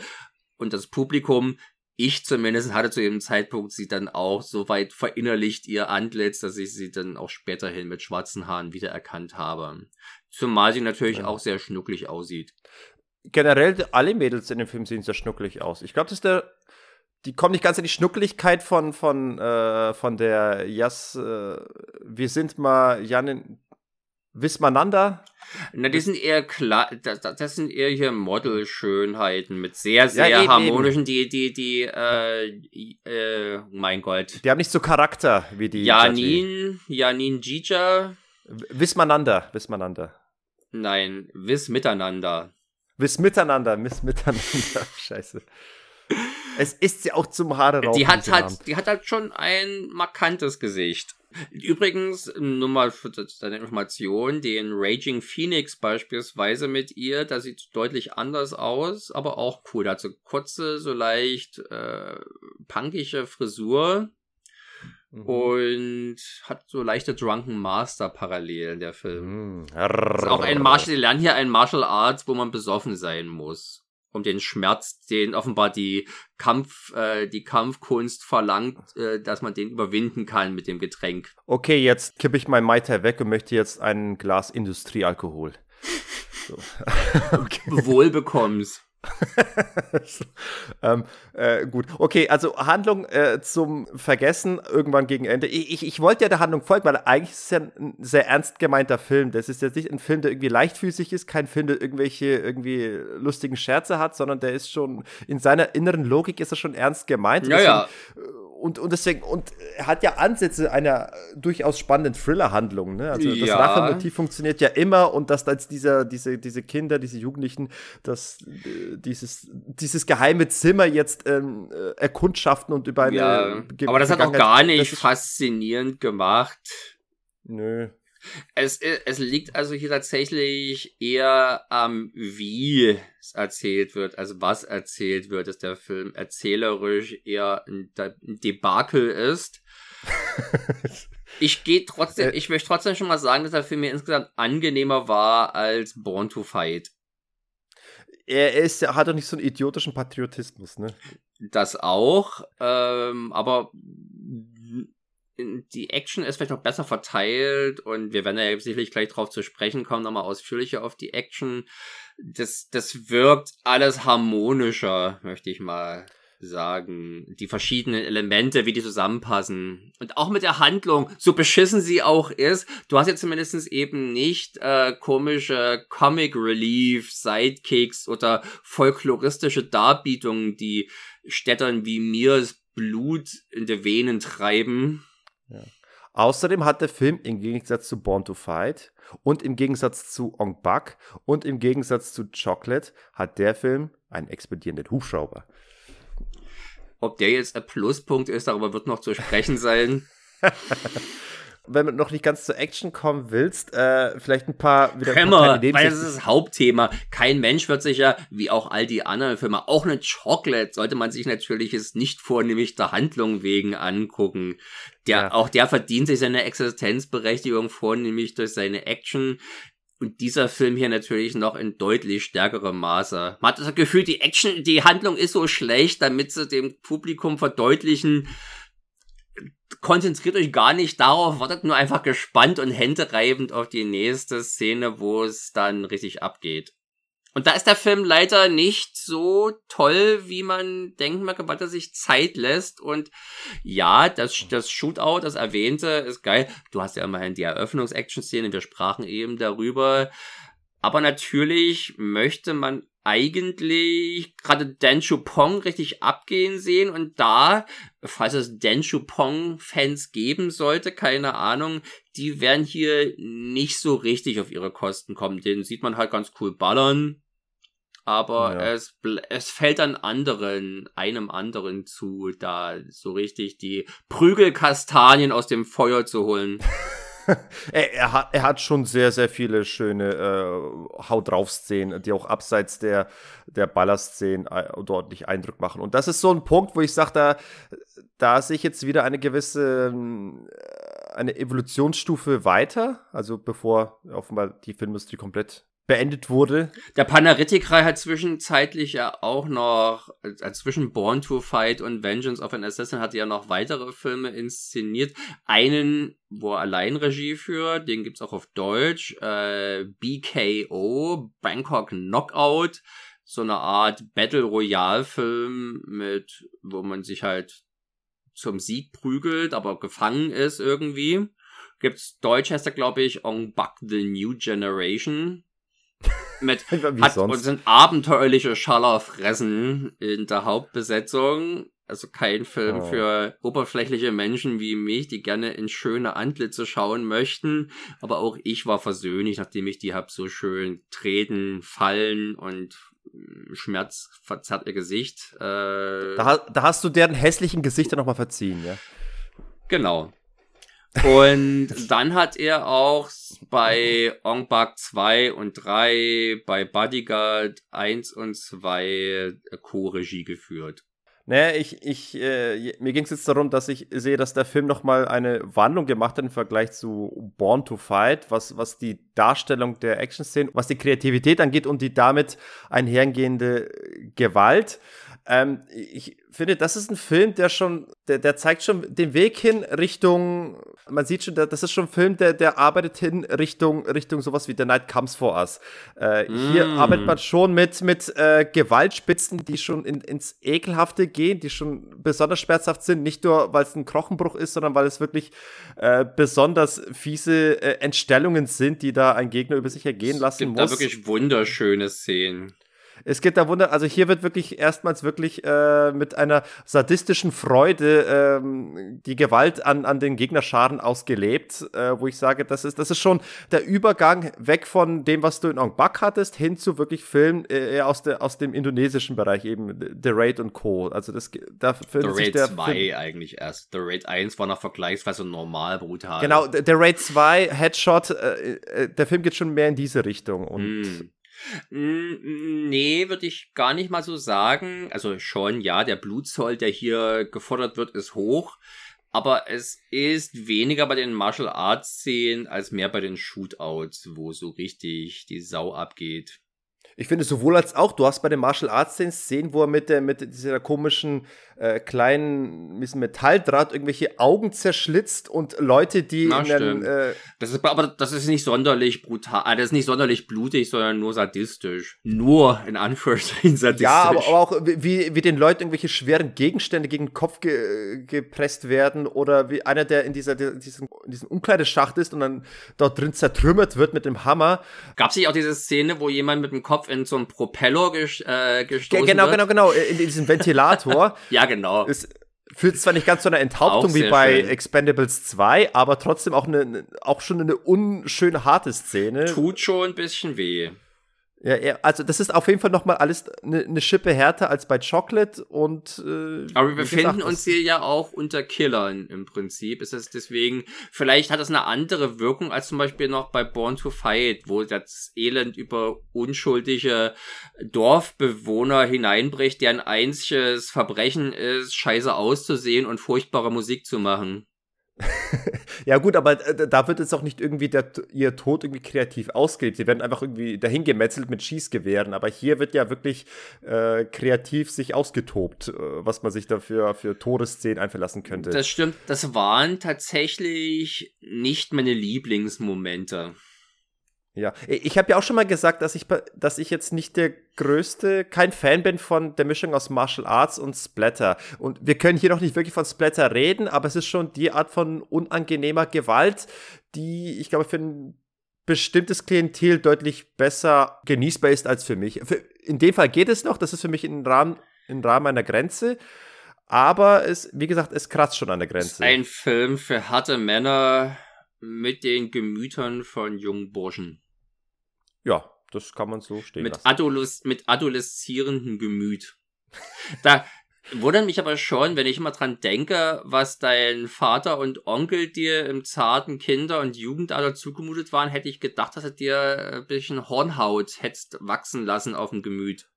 Und das Publikum, ich zumindest, hatte zu dem Zeitpunkt sie dann auch so weit verinnerlicht ihr Antlitz, dass ich sie dann auch späterhin mit schwarzen Haaren wiedererkannt habe. Zumal sie natürlich ja. auch sehr schnucklig aussieht. Generell alle Mädels in dem Film sehen sehr schnucklig aus. Ich glaube, das ist der die kommen nicht ganz in die Schnuckeligkeit von, von, äh, von der Jas, äh, wir sind mal Janin Wismananda. Na, die sind eher klar, das, das sind eher hier Model-Schönheiten mit sehr, sehr ja, eben, harmonischen, eben. die, die, die, äh, äh, mein Gott. Die haben nicht so Charakter wie die. Janin, Janin Jija. Wismananda, Wismananda. Nein, Wiss miteinander. Wiss miteinander, Miss miteinander. (laughs) Scheiße. Es ist ja auch zum Haare raufen. Die hat halt, die hat halt schon ein markantes Gesicht. Übrigens, nur mal für deine Information, den Raging Phoenix beispielsweise mit ihr, da sieht deutlich anders aus, aber auch cool. Da hat so kurze, so leicht äh, punkige Frisur mhm. und hat so leichte Drunken Master Parallelen, der Film. Mhm. Ist auch ein Martial, lernen hier ein Martial Arts, wo man besoffen sein muss um den Schmerz, den offenbar die Kampf, äh, die Kampfkunst verlangt, äh, dass man den überwinden kann mit dem Getränk. Okay, jetzt kippe ich mein Mai Tai weg und möchte jetzt ein Glas Industriealkohol. So. (laughs) okay. Wohl. (laughs) ähm, äh, gut, okay, also Handlung äh, zum Vergessen irgendwann gegen Ende. Ich, ich, ich wollte ja der Handlung folgen, weil eigentlich ist es ja ein sehr ernst gemeinter Film. Das ist jetzt nicht ein Film, der irgendwie leichtfüßig ist, kein Film, der irgendwelche irgendwie lustigen Scherze hat, sondern der ist schon in seiner inneren Logik ist er schon ernst gemeint. Ja, ja. Äh, und, und deswegen, und er hat ja Ansätze einer durchaus spannenden Thriller-Handlung. Ne? Also das ja. Rachemotiv funktioniert ja immer und dass als dieser, diese, diese Kinder, diese Jugendlichen, dass äh, dieses, dieses geheime Zimmer jetzt ähm, äh, erkundschaften und über eine. Ja, aber das hat auch gar nicht faszinierend gemacht. Nö. Es, es liegt also hier tatsächlich eher am, wie es erzählt wird, also was erzählt wird, dass der Film erzählerisch eher ein, ein Debakel ist. (laughs) ich gehe trotzdem, äh. ich möchte trotzdem schon mal sagen, dass der Film mir insgesamt angenehmer war als Born to Fight. Er ist, er hat doch nicht so einen idiotischen Patriotismus, ne? Das auch, ähm, aber die Action ist vielleicht noch besser verteilt und wir werden ja sicherlich gleich drauf zu sprechen kommen, nochmal ausführlicher auf die Action. Das, das wirkt alles harmonischer, möchte ich mal sagen. Die verschiedenen Elemente, wie die zusammenpassen. Und auch mit der Handlung, so beschissen sie auch ist, du hast ja zumindest eben nicht äh, komische Comic Relief, Sidekicks oder folkloristische Darbietungen, die Städtern wie mir Blut in die Venen treiben. Außerdem hat der Film im Gegensatz zu Born to Fight und im Gegensatz zu Ong Bak und im Gegensatz zu Chocolate hat der Film einen expedierenden Hubschrauber. Ob der jetzt ein Pluspunkt ist, darüber wird noch zu sprechen sein. (laughs) wenn du noch nicht ganz zur Action kommen willst, äh, vielleicht ein paar wieder Hämmer, weil das ist das Hauptthema. Kein Mensch wird sich ja, wie auch all die anderen Filme, auch eine Chocolate sollte man sich natürlich jetzt nicht vornehmlich der Handlung wegen angucken. Der, ja. auch der verdient sich seine Existenzberechtigung vornehmlich durch seine Action. Und dieser Film hier natürlich noch in deutlich stärkerem Maße. Man hat das Gefühl, die Action, die Handlung ist so schlecht, damit sie dem Publikum verdeutlichen, konzentriert euch gar nicht darauf, wartet nur einfach gespannt und händereibend auf die nächste Szene, wo es dann richtig abgeht. Und da ist der Film leider nicht so toll, wie man denken mag, weil er sich Zeit lässt. Und ja, das, das Shootout, das erwähnte, ist geil. Du hast ja immerhin die Eröffnungs-Action-Szene, wir sprachen eben darüber. Aber natürlich möchte man eigentlich gerade Dan Chupong richtig abgehen sehen und da, falls es Dan Chupong Fans geben sollte, keine Ahnung, die werden hier nicht so richtig auf ihre Kosten kommen. Den sieht man halt ganz cool ballern, aber ja. es, es fällt dann anderen, einem anderen zu, da so richtig die Prügelkastanien aus dem Feuer zu holen. (laughs) (laughs) er, er, hat, er hat schon sehr, sehr viele schöne äh, Haut drauf Szenen, die auch abseits der, der Ballerszenen äh, ordentlich Eindruck machen. Und das ist so ein Punkt, wo ich sage, da, da sehe ich jetzt wieder eine gewisse äh, eine Evolutionsstufe weiter, also bevor offenbar die Filmindustrie komplett beendet wurde. Der Panaritikrai hat zwischenzeitlich ja auch noch, äh, zwischen Born to Fight und Vengeance of an Assassin hat er ja noch weitere Filme inszeniert. Einen, wo er allein Regie führt, den gibt's auch auf Deutsch, äh, BKO, Bangkok Knockout, so eine Art Battle Royale Film mit, wo man sich halt zum Sieg prügelt, aber gefangen ist irgendwie. Gibt's Deutsch heißt er, glaube ich, On Buck the New Generation mit (laughs) hat und sind abenteuerliche Schallerfressen in der Hauptbesetzung. Also kein Film oh. für oberflächliche Menschen wie mich, die gerne in schöne Antlitze schauen möchten. Aber auch ich war versöhnlich, nachdem ich die hab so schön treten, fallen und mm, Schmerz verzerrt ihr Gesicht. Äh, da, da hast du deren hässlichen Gesichter nochmal verziehen, ja? Genau. Und (laughs) dann hat er auch bei (laughs) Ong Bak 2 und 3, bei Bodyguard 1 und 2 Co-Regie geführt. Naja, ich, ich, äh, mir ging es jetzt darum, dass ich sehe, dass der Film nochmal eine Wandlung gemacht hat im Vergleich zu Born to Fight, was, was die Darstellung der Action-Szenen, was die Kreativität angeht und die damit einhergehende Gewalt. Ähm, ich finde, das ist ein Film, der schon, der, der zeigt schon den Weg hin Richtung, man sieht schon, das ist schon ein Film, der, der arbeitet hin Richtung, Richtung sowas wie The Night Comes For Us. Äh, mm. Hier arbeitet man schon mit, mit äh, Gewaltspitzen, die schon in, ins Ekelhafte gehen, die schon besonders schmerzhaft sind, nicht nur, weil es ein Knochenbruch ist, sondern weil es wirklich äh, besonders fiese äh, Entstellungen sind, die da ein Gegner über sich ergehen lassen es gibt muss. Da wirklich wunderschöne Szenen. Es gibt da Wunder, also hier wird wirklich erstmals wirklich äh, mit einer sadistischen Freude ähm, die Gewalt an, an den Gegnerscharen ausgelebt, äh, wo ich sage, das ist, das ist schon der Übergang weg von dem, was du in Ong Bak hattest, hin zu wirklich Filmen äh, aus, der, aus dem indonesischen Bereich, eben The Raid und Co. Also das da The Raid 2 eigentlich erst. The Raid 1 war noch vergleichsweise normal brutal. Genau, The Raid 2, Headshot, äh, äh, der Film geht schon mehr in diese Richtung und mm. Nee, würde ich gar nicht mal so sagen. Also schon, ja, der Blutzoll, der hier gefordert wird, ist hoch. Aber es ist weniger bei den Martial Arts Szenen als mehr bei den Shootouts, wo so richtig die Sau abgeht. Ich finde sowohl als auch, du hast bei den Martial Arts Szenen Szenen, wo er mit, der, mit dieser komischen äh, kleinen mit Metalldraht irgendwelche Augen zerschlitzt und Leute, die Na, in den, äh, das ist aber das ist nicht sonderlich brutal, ah, das ist nicht sonderlich blutig, sondern nur sadistisch. Nur in Anführungszeichen sadistisch. Ja, aber, aber auch wie, wie den Leuten irgendwelche schweren Gegenstände gegen den Kopf ge gepresst werden oder wie einer, der in dieser diesem, in diesem Umkleideschacht ist und dann dort drin zertrümmert wird mit dem Hammer. Gab es nicht auch diese Szene, wo jemand mit dem Kopf in so einen Propeller ges äh, gestoßen genau, wird? Genau, genau, genau, in, in diesem Ventilator. (laughs) ja, genau. Es fühlt zwar nicht ganz zu einer Enthauptung wie bei schön. Expendables 2, aber trotzdem auch, eine, auch schon eine unschön harte Szene. Tut schon ein bisschen weh. Ja, ja, also das ist auf jeden Fall noch mal alles eine ne Schippe härter als bei Chocolate und äh, Aber wir befinden uns hier ja auch unter Killern im Prinzip. Ist es deswegen, vielleicht hat das eine andere Wirkung als zum Beispiel noch bei Born to Fight, wo das Elend über unschuldige Dorfbewohner hineinbricht, deren einziges Verbrechen ist, scheiße auszusehen und furchtbare Musik zu machen. (laughs) ja, gut, aber äh, da wird jetzt auch nicht irgendwie der, ihr Tod irgendwie kreativ ausgelebt. Sie werden einfach irgendwie dahin gemetzelt mit Schießgewehren. Aber hier wird ja wirklich äh, kreativ sich ausgetobt, äh, was man sich dafür für Todesszenen einverlassen könnte. Das stimmt. Das waren tatsächlich nicht meine Lieblingsmomente. Ja, ich habe ja auch schon mal gesagt, dass ich, dass ich jetzt nicht der größte, kein Fan bin von der Mischung aus Martial Arts und Splatter. Und wir können hier noch nicht wirklich von Splatter reden, aber es ist schon die Art von unangenehmer Gewalt, die ich glaube für ein bestimmtes Klientel deutlich besser genießbar ist als für mich. In dem Fall geht es noch, das ist für mich im Rahmen, im Rahmen einer Grenze. Aber es, wie gesagt, es kratzt schon an der Grenze. Ein Film für harte Männer mit den Gemütern von jungen Burschen. Ja, das kann man so stehen mit lassen. Adoles mit adoleszierendem Gemüt. Da wundert mich aber schon, wenn ich immer dran denke, was dein Vater und Onkel dir im zarten Kinder- und Jugendalter zugemutet waren, hätte ich gedacht, dass er dir ein bisschen Hornhaut hättest wachsen lassen auf dem Gemüt.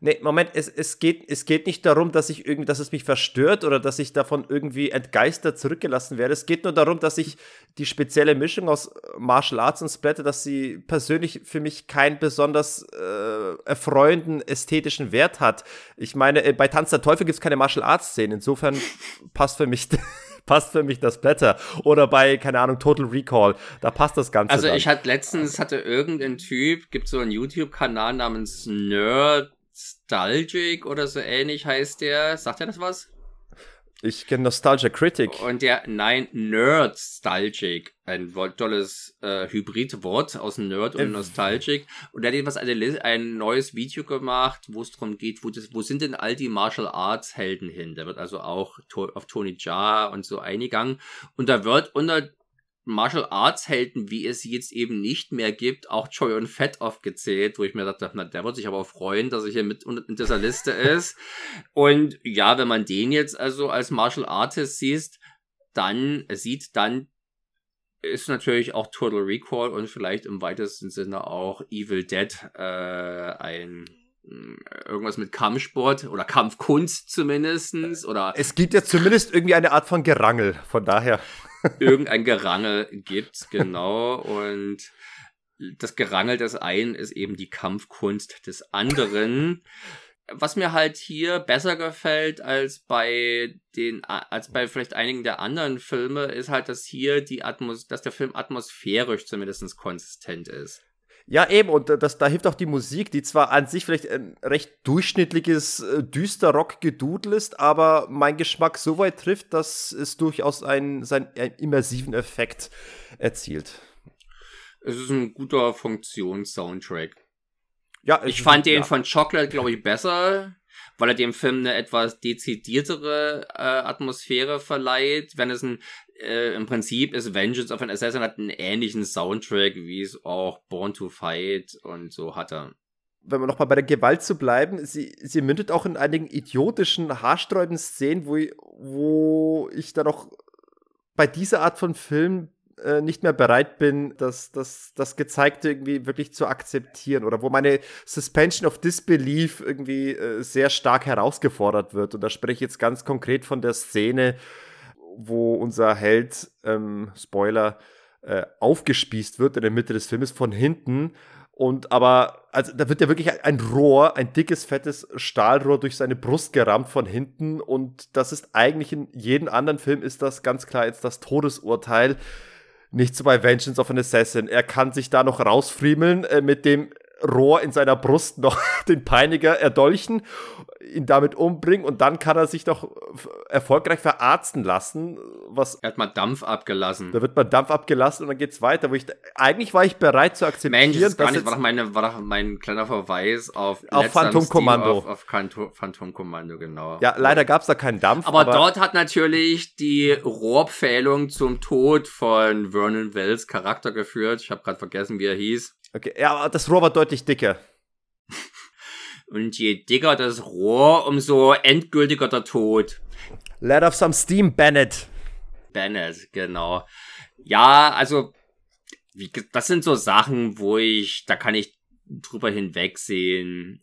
Nee, Moment, es, es, geht, es geht nicht darum, dass ich irgendwie, dass es mich verstört oder dass ich davon irgendwie entgeistert zurückgelassen werde. Es geht nur darum, dass ich die spezielle Mischung aus Martial Arts und Splatter, dass sie persönlich für mich keinen besonders äh, erfreuenden ästhetischen Wert hat. Ich meine, äh, bei Tanz der Teufel gibt es keine Martial Arts Szenen. Insofern (laughs) passt für mich (laughs) passt für mich das Blätter. Oder bei, keine Ahnung, Total Recall, da passt das Ganze. Also dann. ich hatte letztens, hatte irgendein Typ, gibt so einen YouTube-Kanal namens Nerd Nostalgic oder so ähnlich heißt der. Sagt er das was? Ich kenne Nostalgia Critic. Und der, nein, Nerd-Stalgic. Ein tolles äh, Hybridwort aus Nerd und äh, Nostalgic. Und der hat jedenfalls eine, ein neues Video gemacht, wo es darum geht, wo, das, wo sind denn all die Martial Arts Helden hin? Der wird also auch to auf Tony Jaa und so eingegangen. Und da wird unter Martial Arts Helden, wie es sie jetzt eben nicht mehr gibt, auch Choi und Fett aufgezählt, wo ich mir dachte, na, der wird sich aber freuen, dass er hier mit in dieser Liste (laughs) ist. Und ja, wenn man den jetzt also als Martial Artist sieht, dann sieht, dann ist natürlich auch Total Recall und vielleicht im weitesten Sinne auch Evil Dead äh, ein irgendwas mit Kampfsport oder Kampfkunst zumindestens oder es gibt ja zumindest irgendwie eine Art von Gerangel von daher irgendein Gerangel gibt, genau. Und das Gerangel des einen ist eben die Kampfkunst des anderen. Was mir halt hier besser gefällt als bei den, als bei vielleicht einigen der anderen Filme, ist halt, dass hier die Atmos, dass der Film atmosphärisch zumindest konsistent ist. Ja, eben, und das, da hilft auch die Musik, die zwar an sich vielleicht ein recht durchschnittliches äh, düster Rock-Gedudel ist, aber mein Geschmack so weit trifft, dass es durchaus einen, seinen, einen immersiven Effekt erzielt. Es ist ein guter Funktions-Soundtrack. Ja, ich fand den ja. von Chocolate, glaube ich, besser, weil er dem Film eine etwas dezidiertere äh, Atmosphäre verleiht. Wenn es ein äh, im Prinzip ist Vengeance of an Assassin hat einen ähnlichen Soundtrack, wie es auch Born to Fight und so hatte. Wenn wir nochmal bei der Gewalt zu bleiben, sie, sie mündet auch in einigen idiotischen, haarsträubenden Szenen, wo, wo ich dann auch bei dieser Art von Film äh, nicht mehr bereit bin, das, das, das Gezeigte irgendwie wirklich zu akzeptieren oder wo meine Suspension of Disbelief irgendwie äh, sehr stark herausgefordert wird. Und da spreche ich jetzt ganz konkret von der Szene, wo unser Held, ähm, Spoiler, äh, aufgespießt wird in der Mitte des Filmes von hinten. Und aber, also da wird ja wirklich ein Rohr, ein dickes, fettes Stahlrohr durch seine Brust gerammt von hinten. Und das ist eigentlich in jedem anderen Film ist das ganz klar jetzt das Todesurteil. Nicht so bei Vengeance of an Assassin. Er kann sich da noch rausfriemeln äh, mit dem Rohr in seiner Brust noch (laughs) den Peiniger erdolchen, ihn damit umbringen und dann kann er sich doch erfolgreich verarzten lassen. Was er hat mal Dampf abgelassen. Da wird mal Dampf abgelassen und dann geht's weiter. Wo ich eigentlich war ich bereit zu akzeptieren. Mensch, das gar nicht, war doch, meine, war doch mein kleiner Verweis auf auf Phantom Kommando. Auf, auf Phantom Kommando genau. Ja, leider gab's da keinen Dampf. Aber, aber dort hat natürlich die Rohrpfählung zum Tod von Vernon Wells Charakter geführt. Ich habe gerade vergessen, wie er hieß. Okay, ja, das Rohr war deutlich dicker. (laughs) Und je dicker das Rohr, umso endgültiger der Tod. Let off some steam, Bennett. Bennett, genau. Ja, also, wie, das sind so Sachen, wo ich, da kann ich drüber hinwegsehen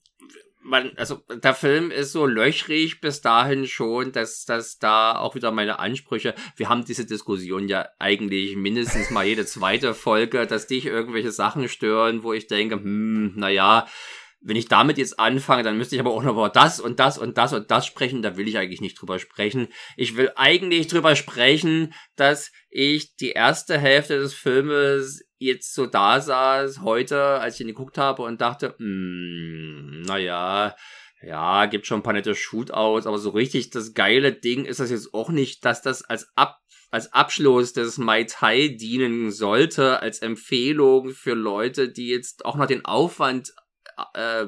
man, also der Film ist so löchrig bis dahin schon, dass, dass da auch wieder meine Ansprüche, wir haben diese Diskussion ja eigentlich mindestens mal jede zweite Folge, dass dich irgendwelche Sachen stören, wo ich denke, hm, naja, wenn ich damit jetzt anfange, dann müsste ich aber auch noch über das und das und das und das sprechen. Da will ich eigentlich nicht drüber sprechen. Ich will eigentlich drüber sprechen, dass ich die erste Hälfte des Filmes jetzt so da saß heute, als ich ihn geguckt habe und dachte, hm, naja, ja, gibt schon ein paar nette Shootouts, aber so richtig das geile Ding ist das jetzt auch nicht, dass das als Ab als Abschluss des Mai Tai dienen sollte, als Empfehlung für Leute, die jetzt auch noch den Aufwand äh,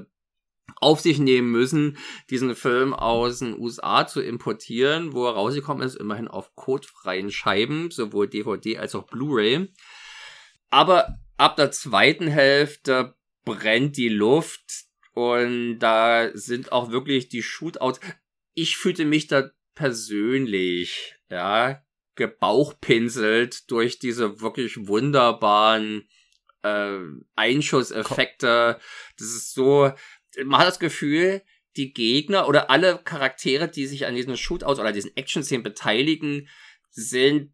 auf sich nehmen müssen, diesen Film aus den USA zu importieren, wo er rausgekommen ist, immerhin auf codefreien Scheiben, sowohl DVD als auch Blu-ray. Aber ab der zweiten Hälfte brennt die Luft und da sind auch wirklich die Shootouts. Ich fühlte mich da persönlich, ja, gebauchpinselt durch diese wirklich wunderbaren äh, Einschusseffekte. Das ist so, man hat das Gefühl, die Gegner oder alle Charaktere, die sich an diesen Shootouts oder diesen Action-Szenen beteiligen, sind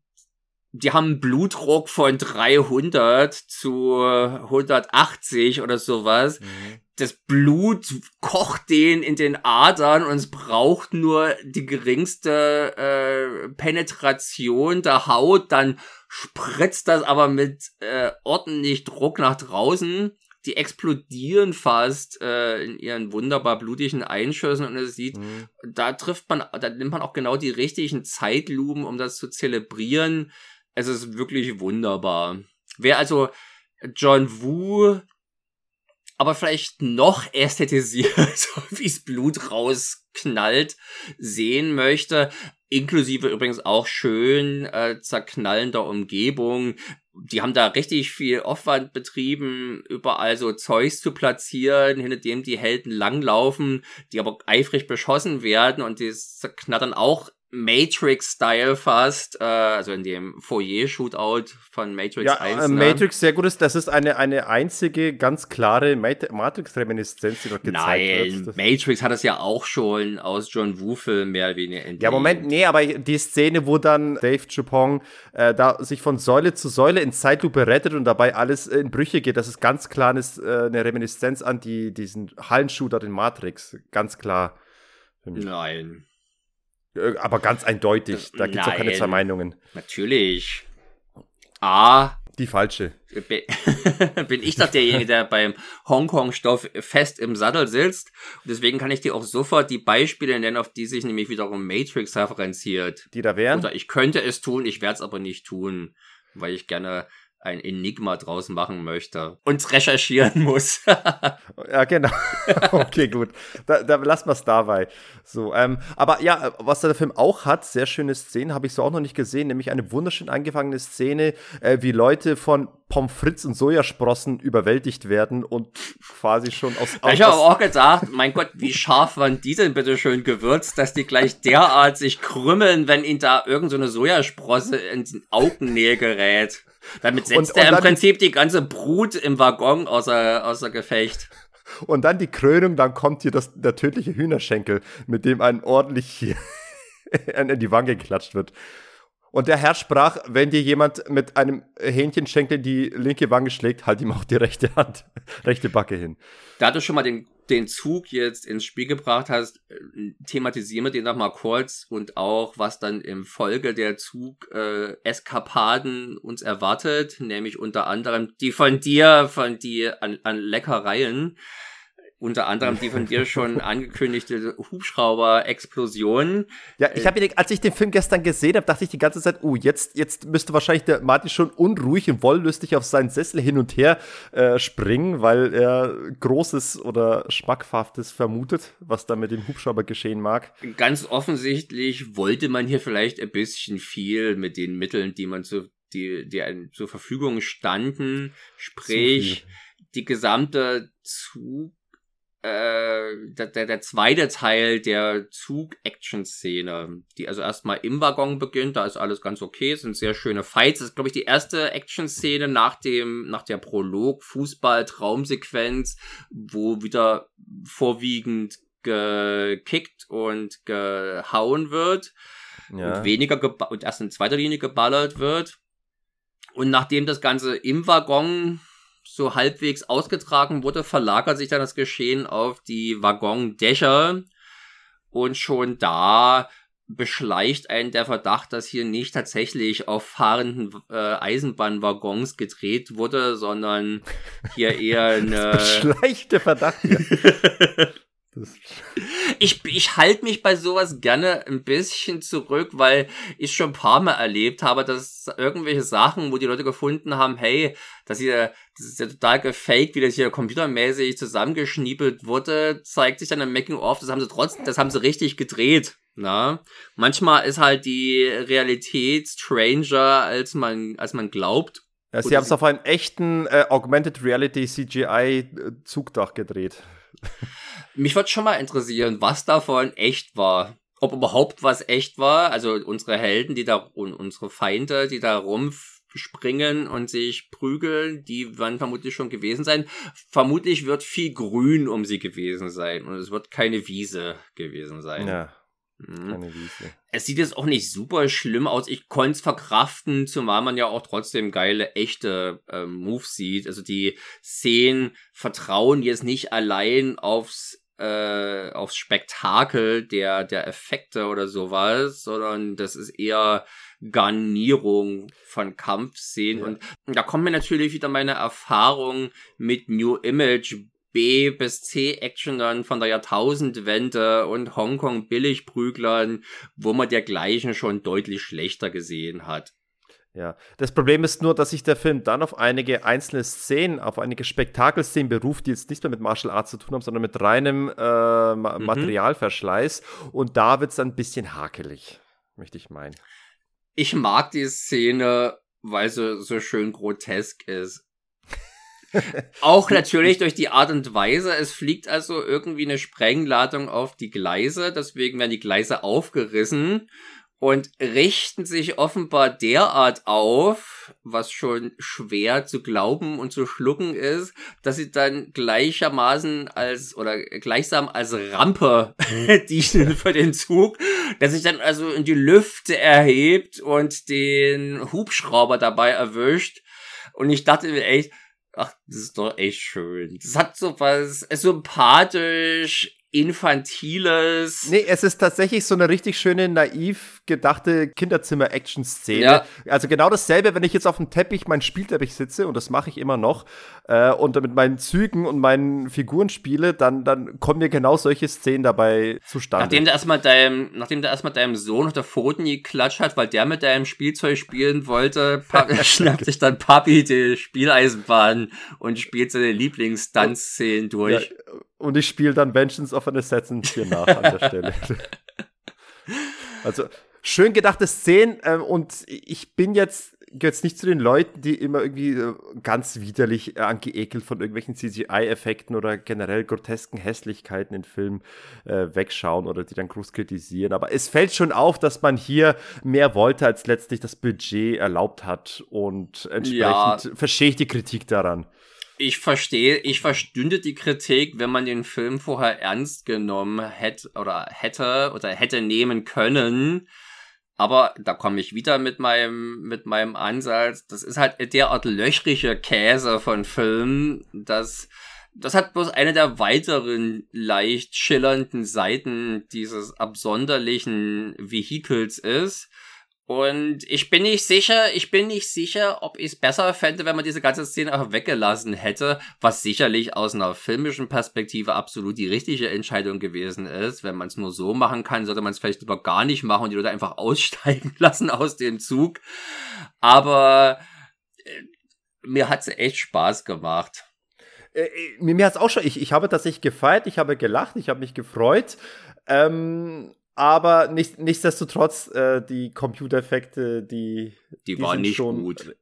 die haben einen Blutdruck von 300 zu 180 oder sowas. Mhm. Das Blut kocht denen in den Adern und es braucht nur die geringste äh, Penetration der Haut, dann spritzt das aber mit äh, ordentlich Druck nach draußen. Die explodieren fast äh, in ihren wunderbar blutigen Einschüssen und es sieht, mhm. da trifft man, da nimmt man auch genau die richtigen Zeitluben, um das zu zelebrieren es ist wirklich wunderbar. Wer also John Woo aber vielleicht noch ästhetisiert, (laughs) wie es Blut rausknallt, sehen möchte, inklusive übrigens auch schön äh, zerknallender Umgebung. Die haben da richtig viel Aufwand betrieben, überall so Zeugs zu platzieren, hinter dem die Helden langlaufen, die aber eifrig beschossen werden und die zerknattern auch Matrix-Style fast, äh, also in dem Foyer-Shootout von Matrix ja, 1. Ja, äh, ne? Matrix, sehr gut ist, das ist eine, eine einzige ganz klare Matrix-Reminiszenz, die dort gezeigt Nein, wird. Nein, Matrix hat das ja auch schon aus John Woo-Film mehr oder weniger entdeckt. Ja, Moment, nee, aber die Szene, wo dann Dave Chupong äh, da sich von Säule zu Säule in Zeitlupe rettet und dabei alles in Brüche geht, das ist ganz klar eine, äh, eine Reminiszenz an die, diesen Hallenshooter in Matrix. Ganz klar. Nein. Äh, aber ganz eindeutig. Da gibt es auch keine zwei Meinungen. Natürlich. A. Die falsche. (laughs) Bin ich doch derjenige, der beim Hongkong-Stoff fest im Sattel sitzt. Und deswegen kann ich dir auch sofort die Beispiele nennen, auf die sich nämlich wiederum Matrix referenziert. Die da wären? Oder ich könnte es tun, ich werde es aber nicht tun, weil ich gerne ein Enigma draus machen möchte und recherchieren (laughs) muss. ja, genau. (laughs) okay, gut. Da, da lassen wir es dabei. So, ähm, aber ja, was der Film auch hat, sehr schöne Szenen, habe ich so auch noch nicht gesehen, nämlich eine wunderschön angefangene Szene, äh, wie Leute von Pommes frites und Sojasprossen überwältigt werden und quasi schon aus. Ich habe auch gedacht, mein Gott, wie scharf waren die denn bitte schön gewürzt, dass die gleich derart sich krümmeln, wenn ihnen da irgendeine so Sojasprosse in den Augennähe gerät. Damit setzt und, er und im Prinzip die ganze Brut im Waggon außer, außer Gefecht. Und dann die Krönung, dann kommt hier das, der tödliche Hühnerschenkel, mit dem ein ordentlich (laughs) hier in die Wange geklatscht wird. Und der Herr sprach, wenn dir jemand mit einem Hähnchenschenkel die linke Wange schlägt, halt ihm auch die rechte Hand, (laughs) rechte Backe hin. Da du schon mal den, den Zug jetzt ins Spiel gebracht hast, äh, thematisieren wir den noch mal kurz und auch, was dann im Folge der Zug-Eskapaden äh, uns erwartet, nämlich unter anderem die von dir, von dir an, an Leckereien unter anderem die von dir (laughs) schon angekündigte Hubschrauber-Explosion. Ja, ich habe, als ich den Film gestern gesehen habe, dachte ich die ganze Zeit, oh, jetzt, jetzt müsste wahrscheinlich der Martin schon unruhig und wollüstig auf seinen Sessel hin und her äh, springen, weil er Großes oder Schmackhaftes vermutet, was da mit dem Hubschrauber geschehen mag. Ganz offensichtlich wollte man hier vielleicht ein bisschen viel mit den Mitteln, die man zu, die, die einem zur Verfügung standen, sprich, die gesamte Zug äh, der, der, der zweite Teil der Zug-Action-Szene, die also erstmal im Waggon beginnt, da ist alles ganz okay, sind sehr schöne Fights. Das ist, glaube ich, die erste Action-Szene nach dem, nach der Prolog, Fußball-Traumsequenz, wo wieder vorwiegend gekickt und gehauen wird. Ja. Und weniger und erst in zweiter Linie geballert wird. Und nachdem das Ganze im Waggon so halbwegs ausgetragen wurde, verlagert sich dann das Geschehen auf die Waggondächer. Und schon da beschleicht einen der Verdacht, dass hier nicht tatsächlich auf fahrenden äh, Eisenbahnwaggons gedreht wurde, sondern hier eher (laughs) eine. Beschleicht der Verdacht. (laughs) (laughs) Ich ich halte mich bei sowas gerne ein bisschen zurück, weil ich schon ein paar Mal erlebt habe, dass irgendwelche Sachen, wo die Leute gefunden haben, hey, das hier, das ist ja total gefaked, wie das hier computermäßig zusammengeschniepelt wurde, zeigt sich dann im Making of, das haben sie trotzdem, das haben sie richtig gedreht. Na, manchmal ist halt die Realität stranger, als man, als man glaubt. Ja, sie haben es auf einem echten äh, Augmented Reality CGI äh, Zugdach gedreht. (laughs) Mich würde schon mal interessieren, was davon echt war. Ob überhaupt was echt war. Also unsere Helden, die da, und unsere Feinde, die da rumspringen und sich prügeln, die werden vermutlich schon gewesen sein. Vermutlich wird viel Grün um sie gewesen sein und es wird keine Wiese gewesen sein. Ja. Mhm. Keine Wiese. Es sieht jetzt auch nicht super schlimm aus. Ich konnte es verkraften, zumal man ja auch trotzdem geile, echte äh, Moves sieht. Also die Szenen vertrauen jetzt nicht allein aufs äh, aufs Spektakel der, der Effekte oder sowas, sondern das ist eher Garnierung von Kampfszenen. Ja. Und da kommt mir natürlich wieder meine Erfahrung mit New Image B bis C Actionern von der Jahrtausendwende und Hongkong Billigprüglern, wo man dergleichen schon deutlich schlechter gesehen hat. Ja, das Problem ist nur, dass sich der Film dann auf einige einzelne Szenen, auf einige Spektakelszenen beruft, die jetzt nichts mehr mit Martial Arts zu tun haben, sondern mit reinem äh, Ma mhm. Materialverschleiß. Und da wird es dann ein bisschen hakelig, möchte ich meinen. Ich mag die Szene, weil sie so schön grotesk ist. (laughs) Auch natürlich durch die Art und Weise. Es fliegt also irgendwie eine Sprengladung auf die Gleise, deswegen werden die Gleise aufgerissen und richten sich offenbar derart auf, was schon schwer zu glauben und zu schlucken ist, dass sie dann gleichermaßen als oder gleichsam als Rampe mhm. (laughs) dienen für den Zug, der sich dann also in die Lüfte erhebt und den Hubschrauber dabei erwischt. Und ich dachte mir echt, Ach, das ist doch echt schön. Das hat so was sympathisch, infantiles. Nee, es ist tatsächlich so eine richtig schöne, naiv gedachte Kinderzimmer-Action-Szene. Ja. Also genau dasselbe, wenn ich jetzt auf dem Teppich, mein Spielteppich sitze, und das mache ich immer noch, äh, und mit meinen Zügen und meinen Figuren spiele, dann, dann kommen mir genau solche Szenen dabei zustande. Nachdem du erstmal deinem, nachdem du erstmal deinem Sohn auf der Pfoten geklatscht hat, weil der mit deinem Spielzeug spielen wollte, (laughs) schnappt sich dann Papi die Spieleisenbahn und spielt seine Lieblings-Stunt-Szenen durch. Ja, und ich spiele dann Vengeance of an Assassin 4 nach an der Stelle. (laughs) also, schön gedachte Szenen ähm, und ich bin jetzt jetzt nicht zu den Leuten, die immer irgendwie äh, ganz widerlich äh, angeekelt von irgendwelchen CGI-Effekten oder generell grotesken Hässlichkeiten in Filmen äh, wegschauen oder die dann groß kritisieren. Aber es fällt schon auf, dass man hier mehr wollte, als letztlich das Budget erlaubt hat. Und entsprechend ja. verstehe ich die Kritik daran. Ich verstehe, ich verstünde die Kritik, wenn man den Film vorher ernst genommen hätte oder hätte oder hätte nehmen können. Aber da komme ich wieder mit meinem, mit meinem Ansatz. Das ist halt derart löchrige Käse von Filmen, dass das hat bloß eine der weiteren leicht schillernden Seiten dieses absonderlichen Vehikels ist. Und ich bin nicht sicher, ich bin nicht sicher, ob ich es besser fände, wenn man diese ganze Szene einfach weggelassen hätte, was sicherlich aus einer filmischen Perspektive absolut die richtige Entscheidung gewesen ist. Wenn man es nur so machen kann, sollte man es vielleicht lieber gar nicht machen und die Leute einfach (laughs) aussteigen lassen aus dem Zug. Aber äh, mir hat es echt Spaß gemacht. Äh, äh mir, mir hat es auch schon, ich, ich habe tatsächlich gefeiert, ich habe gelacht, ich habe mich gefreut. Ähm, aber nicht, nichtsdestotrotz, äh, die Computereffekte, die. Die, die waren nicht schon, gut.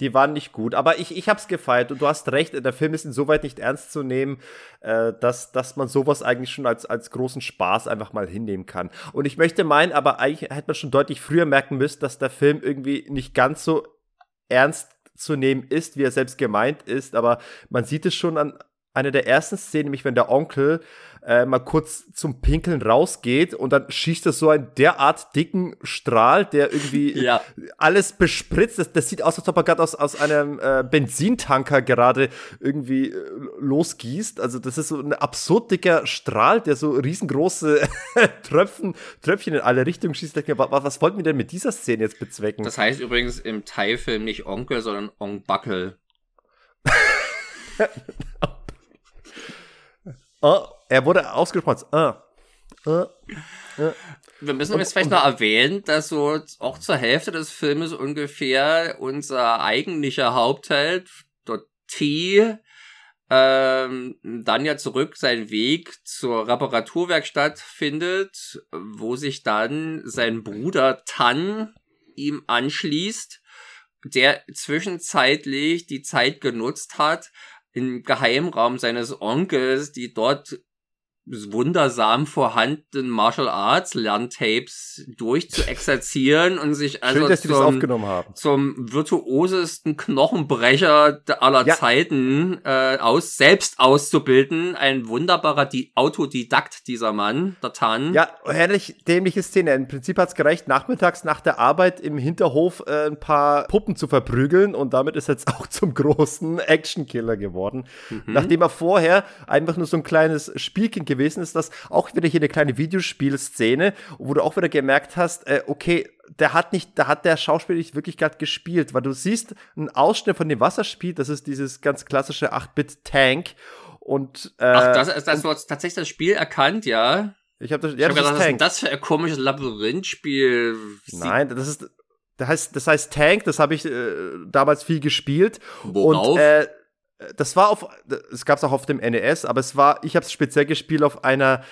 Die waren nicht gut. Aber ich, ich hab's gefeiert und du hast recht, der Film ist insoweit nicht ernst zu nehmen, äh, dass, dass man sowas eigentlich schon als, als großen Spaß einfach mal hinnehmen kann. Und ich möchte meinen, aber eigentlich hätte man schon deutlich früher merken müssen, dass der Film irgendwie nicht ganz so ernst zu nehmen ist, wie er selbst gemeint ist. Aber man sieht es schon an, eine der ersten Szenen, nämlich wenn der Onkel äh, mal kurz zum Pinkeln rausgeht und dann schießt er so einen derart dicken Strahl, der irgendwie (laughs) Ja. alles bespritzt. Das, das sieht aus, als ob er gerade aus, aus einem äh, Benzintanker gerade irgendwie äh, losgießt. Also das ist so ein absurd dicker Strahl, der so riesengroße (laughs) Tröpfen, Tröpfchen in alle Richtungen schießt. Ich mir, wa- was wollten wir denn mit dieser Szene jetzt bezwecken? Das heißt übrigens im Thai-Film nicht Onkel, sondern Ongbackel. (laughs) oh, er wurde ausgesprochen. als, äh, äh. Wir müssen jetzt vielleicht noch erwähnen, dass so auch zur Hälfte des Filmes ungefähr unser eigentlicher Hauptheld, T, ähm, dann ja zurück seinen Weg zur Reparaturwerkstatt findet, wo sich dann sein Bruder Tan ihm anschließt, der zwischenzeitlich die Zeit genutzt hat, im Geheimraum seines Onkels, die dort wundersam vorhandenen Martial Arts Lerntapes durchzuexerzieren und sich also Schön, dass sie das zum, aufgenommen haben. zum virtuosesten Knochenbrecher aller Ja. Zeiten äh, aus selbst auszubilden. Ein wunderbarer Di Autodidakt dieser Mann, der Tan. Ja, herrlich dämliche Szene. Im Prinzip hat's gereicht, nachmittags nach der Arbeit im Hinterhof äh, ein paar Puppen zu verprügeln und damit ist er jetzt auch zum großen Actionkiller geworden. Mhm. Nachdem er vorher einfach nur so ein kleines Spielkind gewesen ist, das auch wieder hier eine kleine Videospielszene, wo du auch wieder gemerkt hast, äh, okay, der hat nicht, da hat der Schauspieler nicht wirklich gerade gespielt, weil du siehst einen Ausschnitt von dem Wasserspiel, das ist dieses ganz klassische 8-Bit-Tank und äh, Ach, das ist das, du hast tatsächlich das Spiel erkannt, ja. ich habe das, Ich ja, hab das gedacht, ist was ist denn Tank. das für ein komisches Labyrinthspiel? Nein, das ist das heißt, das heißt Tank, das habe ich äh, damals viel gespielt. Worauf? Und äh, das war auf, es gab es auch auf dem NES, aber es war, ich habe es speziell gespielt auf einer,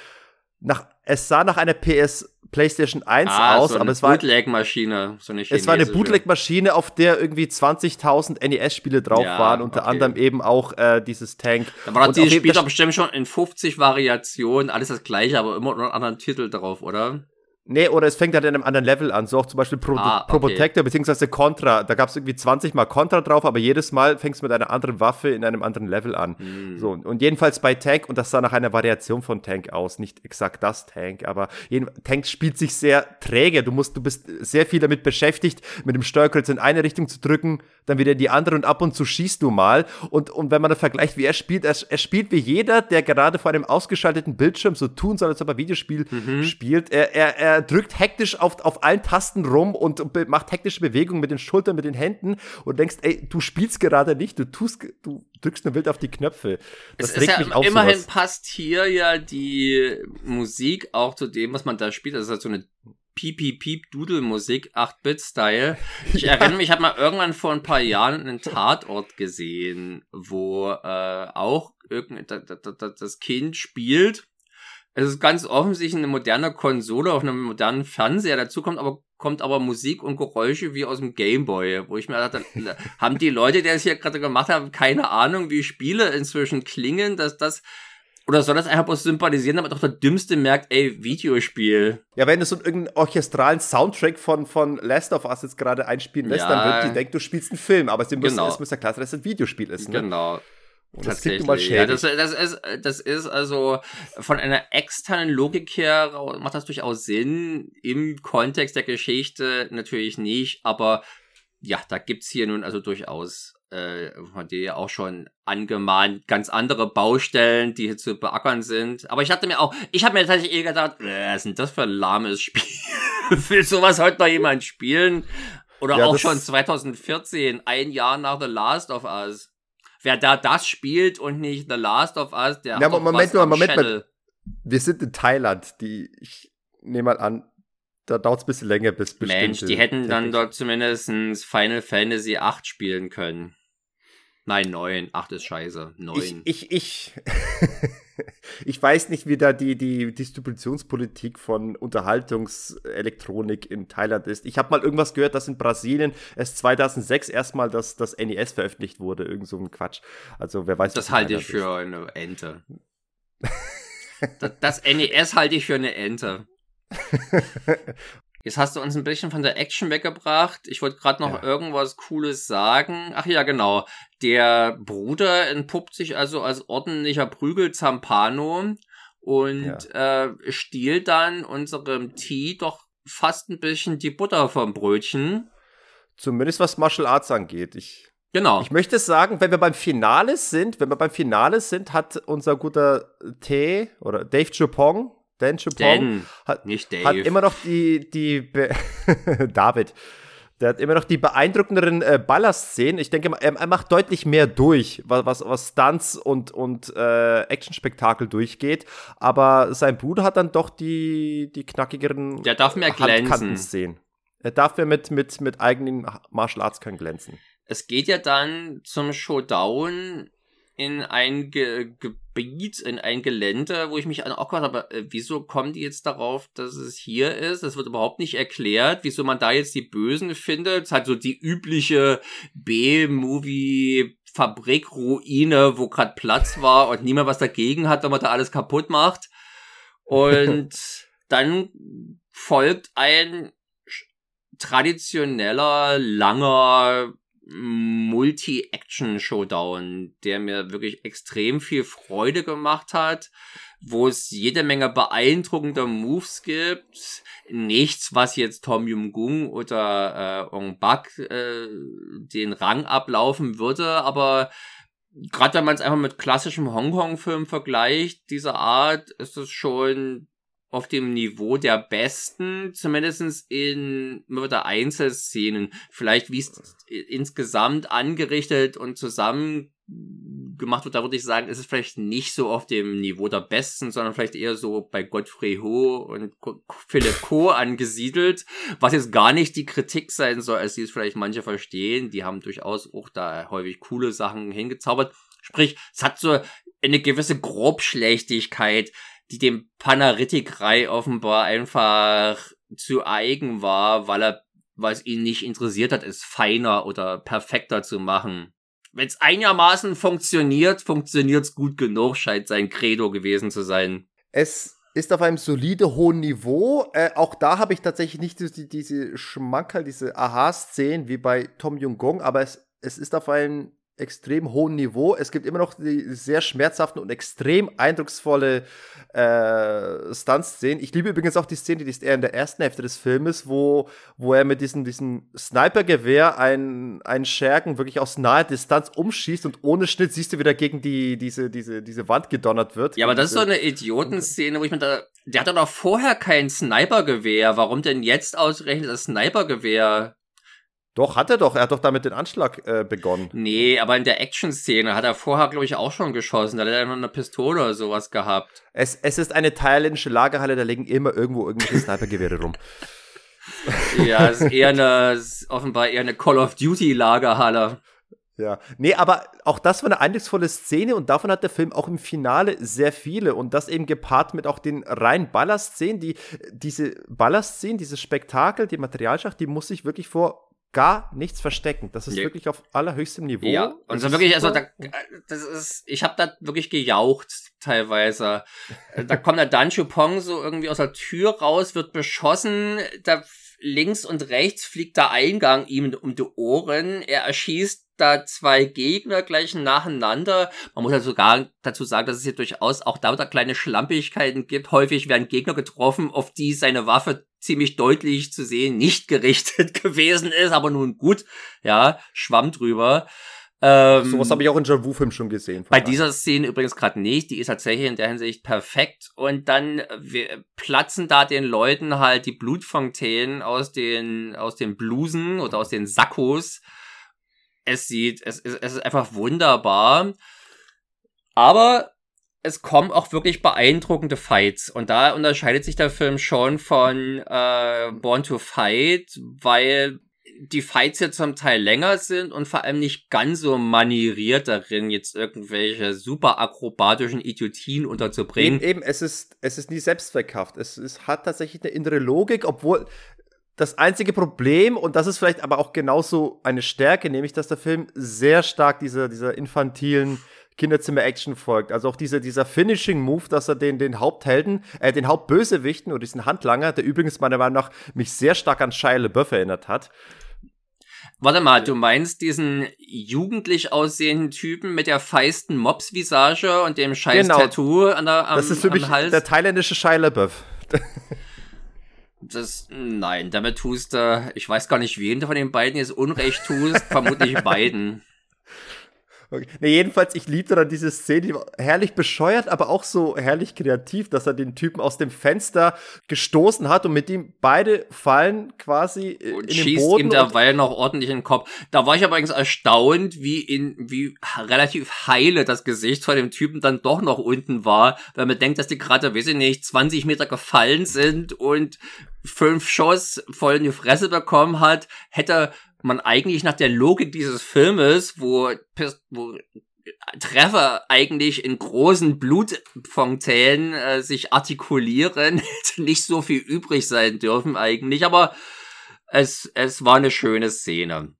nach, es sah nach einer PS PlayStation 1 ah, aus, so aber es war, Bootleg-Maschine, so eine es war eine. Bootleg-Maschine, auf der irgendwie 20.000 NES-Spiele drauf Ja, waren, unter okay. anderem eben auch äh, dieses Tank. Da war dieses Spiel doch bestimmt schon in 50 Variationen, alles das gleiche, aber immer unter einem anderen Titel drauf, oder? Nee, oder es fängt halt in einem anderen Level an. So auch zum Beispiel Pro, Ah, Pro okay. Protector beziehungsweise Contra. Da gab es irgendwie 20 Mal Contra drauf, aber jedes Mal fängst du mit einer anderen Waffe in einem anderen Level an. Hm. So, und jedenfalls bei Tank, und das sah nach einer Variation von Tank aus, nicht exakt das Tank, aber jeden, Tank spielt sich sehr träge. Du musst, du bist sehr viel damit beschäftigt, mit dem Steuerkreuz in eine Richtung zu drücken, dann wieder in die andere und ab und zu schießt du mal. Und, und wenn man dann vergleicht, wie er spielt, er, er spielt wie jeder, der gerade vor einem ausgeschalteten Bildschirm so tun soll, als ob er Videospiel spielt. Er, er, er drückt hektisch auf, auf allen Tasten rum und macht hektische Bewegungen mit den Schultern, mit den Händen und denkst, ey, du spielst gerade nicht, du tust, du drückst nur wild auf die Knöpfe. Das Es ist regt ja mich auf immerhin sowas. passt hier ja die Musik auch zu dem, was man da spielt. Das ist halt so eine Piep, Piep, Piep, Doodle-Musik, 8-Bit-Style. (laughs) Ich erinnere mich, ich habe mal irgendwann vor ein paar Jahren einen Tatort gesehen, wo äh, auch das Kind spielt. Es ist ganz offensichtlich eine moderne Konsole auf einem modernen Fernseher. Dazu kommt aber, kommt aber Musik und Geräusche wie aus dem Gameboy, wo ich mir dachte, haben die Leute, die das hier gerade gemacht haben, keine Ahnung, wie Spiele inzwischen klingen, dass das oder soll das einfach bloß sympathisieren, damit auch der Dümmste merkt, ey, Videospiel. Ja, wenn du so irgendeinen orchestralen Soundtrack von, von Last of Us jetzt gerade einspielen lässt, Ja. dann wird die denken, du spielst einen Film, aber sie müssen, Genau. es muss ja klar sein, dass es ein Videospiel ist. Ne? Genau. Und das klingt nun mal Ja, schädlich. das, das, ist, das ist also von einer externen Logik her macht das durchaus Sinn. Im Kontext der Geschichte natürlich nicht, aber ja, da gibt's hier nun also durchaus äh, von dir ja auch schon angemahnt, ganz andere Baustellen, die hier zu beackern sind. Aber ich hatte mir auch, ich habe mir tatsächlich eher gedacht, äh, was ist denn das für ein lahmes Spiel? (laughs) Will sowas heute noch jemand spielen? Oder Ja, auch schon 2014, ein Jahr nach The Last of Us. Wer da das spielt und nicht The Last of Us, der Ja, hat Moment was mal, Moment. Schädel. Wir sind in Thailand, die, ich nehme mal an, da dauert es ein bisschen länger, bis bestimmte Mensch, die hätten dann dort zumindest Final Fantasy 8 spielen können. Nein, 9. 8 ist scheiße. 9. Ich, ich, ich, (laughs) ich weiß nicht, wie da die, die Distributionspolitik von Unterhaltungselektronik in Thailand ist. Ich habe mal irgendwas gehört, dass in Brasilien erst 2006 erstmal das, das NES veröffentlicht wurde. Irgend so ein Quatsch. Also wer weiß, das (laughs) halte ich für eine Ente. das, das NES halte ich für eine Ente. Jetzt hast du uns ein bisschen von der Action weggebracht. Ich wollte gerade noch ja. irgendwas Cooles sagen. Ach ja, genau. Der Bruder entpuppt sich also als ordentlicher Prügelzampano und ja. äh, stiehlt dann unserem Tee doch fast ein bisschen die Butter vom Brötchen. Zumindest was Martial Arts angeht. Ich, genau. Ich möchte sagen, wenn wir beim Finale sind, wenn wir beim Finale sind, hat unser guter T oder Dave Chupong, Dan Chupong, hat, hat immer noch die, die (laughs) David, der hat immer noch die beeindruckenderen äh, Ballerszenen. Ich denke, er, er, macht deutlich mehr durch, was, was, Stunts und, und äh, Actionspektakel durchgeht. Aber sein Bruder hat dann doch die, die knackigeren Der darf mehr glänzen. Szenen. Er darf ja mit, mit, mit eigenen Martial Arts können glänzen. Es geht ja dann zum Showdown in ein Ge Gebiet, in ein Gelände, wo ich mich auch gefragt habe, äh, wieso kommen die jetzt darauf, dass es hier ist? Das wird überhaupt nicht erklärt, wieso man da jetzt die Bösen findet. Es hat so die übliche B-Movie Fabrikruine, wo gerade Platz war und niemand was dagegen hat, wenn man da alles kaputt macht. Und (laughs) dann folgt ein traditioneller, langer Multi-Action-Showdown, der mir wirklich extrem viel Freude gemacht hat, wo es jede Menge beeindruckender Moves gibt. Nichts, was jetzt Tom Yum-Gung oder äh, Ong Bak äh, den Rang ablaufen würde, aber gerade wenn man es einfach mit klassischem Hongkong-Film vergleicht, dieser Art, ist es schon auf dem Niveau der besten, zumindest in der Einzelszenen. Vielleicht wie es insgesamt angerichtet und zusammen gemacht wird, da würde ich sagen, ist es vielleicht nicht so auf dem Niveau der Besten, sondern vielleicht eher so bei Godfrey Ho und Philipp Co. angesiedelt, was jetzt gar nicht die Kritik sein soll, als die es vielleicht manche verstehen. Die haben durchaus auch da häufig coole Sachen hingezaubert. Sprich, es hat so eine gewisse Grobschlechtigkeit, die dem Panaritik-Rei offenbar einfach zu eigen war, weil er, es ihn nicht interessiert hat, es feiner oder perfekter zu machen. Wenn es einigermaßen funktioniert, funktioniert es gut genug, scheint sein Credo gewesen zu sein. Es ist auf einem solide hohen Niveau. Äh, auch da habe ich tatsächlich nicht die, diese Schmankerl, diese Aha-Szenen wie bei Tom Jung-Gong, aber es, es ist auf einem extrem hohen Niveau. Es gibt immer noch die sehr schmerzhaften und extrem eindrucksvolle äh, Stunts-Szenen. Ich liebe übrigens auch die Szene, die ist eher in der ersten Hälfte des Filmes, wo, wo er mit diesem, diesem Sniper-Gewehr einen, einen Schergen wirklich aus naher Distanz umschießt und ohne Schnitt siehst du, wieder gegen die, diese, diese, diese Wand gedonnert wird. Ja, aber das ist so eine Idiotenszene, wo ich mir da, der hat doch vorher kein Sniper-Gewehr. Warum denn jetzt ausgerechnet das Sniper-Gewehr? Doch, hat er doch. Er hat doch damit den Anschlag äh, begonnen. Nee, aber in der Action-Szene hat er vorher, glaube ich, auch schon geschossen. Da hat er noch eine Pistole oder sowas gehabt. Es, es ist eine thailändische Lagerhalle, da liegen immer irgendwo irgendwelche (laughs) Snipergewehre rum. ja, es ist eher (laughs) eine, ist offenbar eher eine Call of Duty-Lagerhalle. Ja, nee, aber auch das war eine eindrucksvolle Szene und davon hat der Film auch im Finale sehr viele und das eben gepaart mit auch den reinen Ballerszenen, die, diese Ballerszenen, dieses Spektakel, die Materialschacht, die muss ich wirklich vor gar nichts verstecken. Das ist nee. wirklich auf allerhöchstem Niveau. Ja, und so wirklich, also da, das ist, ich habe da wirklich gejaucht teilweise. da kommt der Dan Pong so irgendwie aus der Tür raus, wird beschossen, da links und rechts fliegt der Eingang ihm um die Ohren, er erschießt da zwei Gegner gleich nacheinander. Man muss ja sogar dazu sagen, dass es hier durchaus auch da wieder kleine Schlampigkeiten gibt. Häufig werden Gegner getroffen, auf die seine Waffe ziemlich deutlich zu sehen nicht gerichtet (laughs) gewesen ist, aber nun gut, ja, schwamm drüber. Ähm, Sowas habe ich auch in John Woo-Film schon gesehen. Bei dieser Szene übrigens gerade nicht. Die ist tatsächlich in der Hinsicht perfekt. Und dann wir platzen da den Leuten halt die Blutfontänen aus den, aus den Blusen oder aus den Sakkos es sieht, es, es, es ist einfach wunderbar. Aber es kommen auch wirklich beeindruckende Fights. Und da unterscheidet sich der Film schon von äh, Born to Fight, weil die Fights ja zum Teil länger sind und vor allem nicht ganz so manieriert darin, jetzt irgendwelche super akrobatischen Idiotien unterzubringen. Eben, eben es ist, es ist nie selbstverkauft. Es, es hat tatsächlich eine innere Logik, obwohl das einzige Problem, und das ist vielleicht aber auch genauso eine Stärke, nämlich dass der Film sehr stark dieser, dieser infantilen Kinderzimmer-Action folgt. Also auch dieser, dieser Finishing-Move, dass er den, den Haupthelden, äh, den Hauptbösewichten und diesen Handlanger, der übrigens meiner Meinung nach mich sehr stark an Shia LaBeouf erinnert hat. Warte mal, du meinst diesen jugendlich aussehenden Typen mit der feisten Mops-Visage und dem scheiß genau. Tattoo an der, am, Das ist für mich Hals? der thailändische Shia LaBeouf. Das, nein, damit tust du, ich weiß gar nicht, wen du von den beiden jetzt Unrecht tust, vermutlich beiden. (laughs) Okay. Nee, jedenfalls, ich liebte dann diese Szene, die war herrlich bescheuert, aber auch so herrlich kreativ, dass er den Typen aus dem Fenster gestoßen hat und mit ihm beide fallen quasi und in den Boden. ihm derweil noch ordentlich in den Kopf. Da war ich übrigens erstaunt, wie in, wie relativ heile das Gesicht von dem Typen dann doch noch unten war, weil man denkt, dass die gerade, weiß ich nicht, 20 Meter gefallen sind und fünf Schuss voll in die Fresse bekommen hat, hätte man eigentlich nach der Logik dieses Filmes, wo, wo Treffer eigentlich in großen Blutfontänen äh, sich artikulieren, (laughs) hätte nicht so viel übrig sein dürfen eigentlich, aber es, es war eine schöne Szene.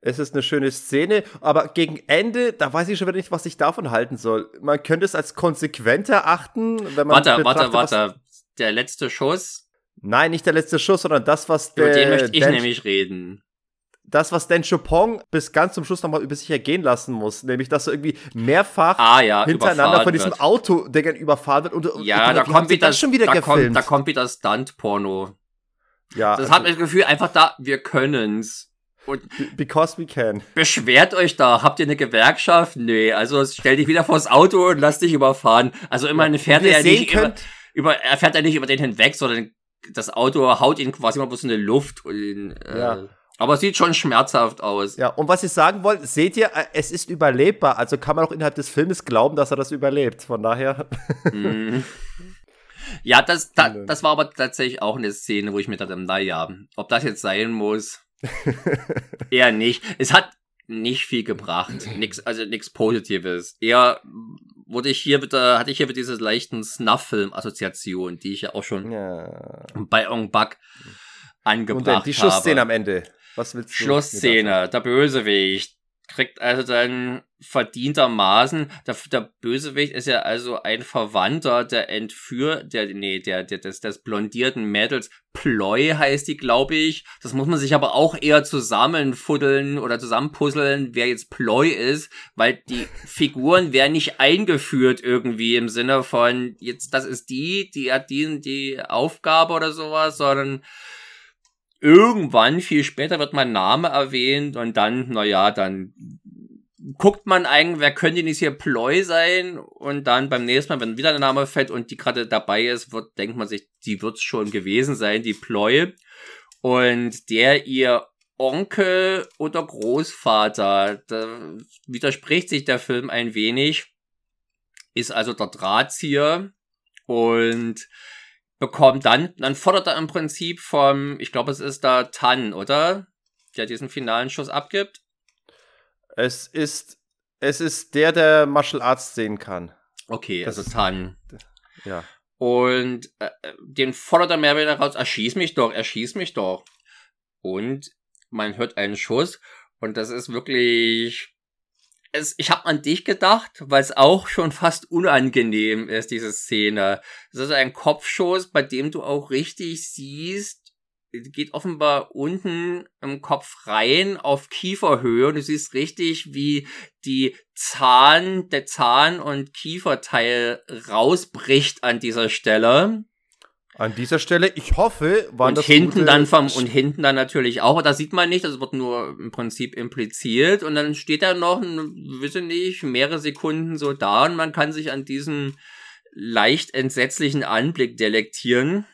Es ist eine schöne Szene, aber gegen Ende, da weiß ich schon wieder nicht, was ich davon halten soll. Man könnte es als konsequent erachten, wenn man. Warte, warte, warte. Der letzte Schuss? Nein, nicht der letzte Schuss, sondern das, was der. Über den möchte ich nämlich reden das, was Dan Chopin bis ganz zum Schluss nochmal über sich ergehen lassen muss, nämlich dass er irgendwie mehrfach ah, ja, hintereinander von diesem wird. Auto, der überfahren wird. Und, ja, und, da kommt wieder das schon wieder da gefilmt. Kommt, da kommt wieder Stunt-Porno. Ja. Das also, hat mir das Gefühl, einfach da, wir können's. Und Because we can. Beschwert euch da. Habt ihr eine Gewerkschaft? Nee, also stell dich wieder vors Auto und lass dich überfahren. Also immerhin fährt er ja nicht über, über, er fährt ja nicht über den hinweg, sondern das Auto haut ihn quasi mal bloß in die Luft. Und, äh, ja. Aber es sieht schon schmerzhaft aus. Ja, und was ich sagen wollte, seht ihr, äh, es ist überlebbar. Also kann man auch innerhalb des Filmes glauben, dass er das überlebt. Von daher. Mm. (laughs) Ja, das, da, das war aber tatsächlich auch eine Szene, wo ich mir dachte, naja, ob das jetzt sein muss, (laughs) eher nicht. Es hat nicht viel gebracht. Nix, also nichts Positives. Eher wurde ich hier wieder, hatte ich hier wieder diese leichten Snuff-Film-Assoziation, die ich ja auch schon ja. bei Ong Bak angebracht habe. Und die Schussszene am Ende. Was willst du? Schlussszene, der Bösewicht kriegt also dann verdientermaßen, der, der Bösewicht ist ja also ein Verwandter der Entführ, der, nee, der, der, des, des blondierten Mädels, Ploy heißt die, glaube ich. Das muss man sich aber auch eher zusammenfuddeln oder zusammenpuzzeln, wer jetzt Ploy ist, weil die (laughs) Figuren werden nicht eingeführt irgendwie im Sinne von, jetzt, das ist die, die hat die, die Aufgabe oder sowas, sondern irgendwann, viel später, wird mein Name erwähnt und dann, naja, dann guckt man eigentlich, wer könnte nicht hier Ploy sein und dann beim nächsten Mal, wenn wieder der Name fällt und die gerade dabei ist, wird, denkt man sich, die wird's schon gewesen sein, die Ploy. Und der ihr Onkel oder Großvater, da widerspricht sich der Film ein wenig, ist also der Drahtzieher und bekommt dann, dann fordert er im Prinzip vom, ich glaube, es ist da Tan, oder? Der diesen finalen Schuss abgibt. Es ist, es ist der, der Martial Arts sehen kann. Okay, das also Tan. Ja. Und äh, den fordert er mehr wieder raus, erschieß mich doch, erschieß mich doch. Und man hört einen Schuss und das ist wirklich es, ich habe an dich gedacht, weil es auch schon fast unangenehm ist, diese Szene. Es ist ein Kopfschuss, bei dem du auch richtig siehst, geht offenbar unten im Kopf rein auf Kieferhöhe und du siehst richtig, wie die Zahn, der Zahn- und Kieferteil rausbricht an dieser Stelle. An dieser Stelle, ich hoffe, waren und das hinten dann vom und hinten dann natürlich auch, aber das sieht man nicht, das wird nur im Prinzip impliziert. Und dann steht er noch, wisse nicht, mehrere Sekunden so da. Und man kann sich an diesem leicht entsetzlichen Anblick delektieren.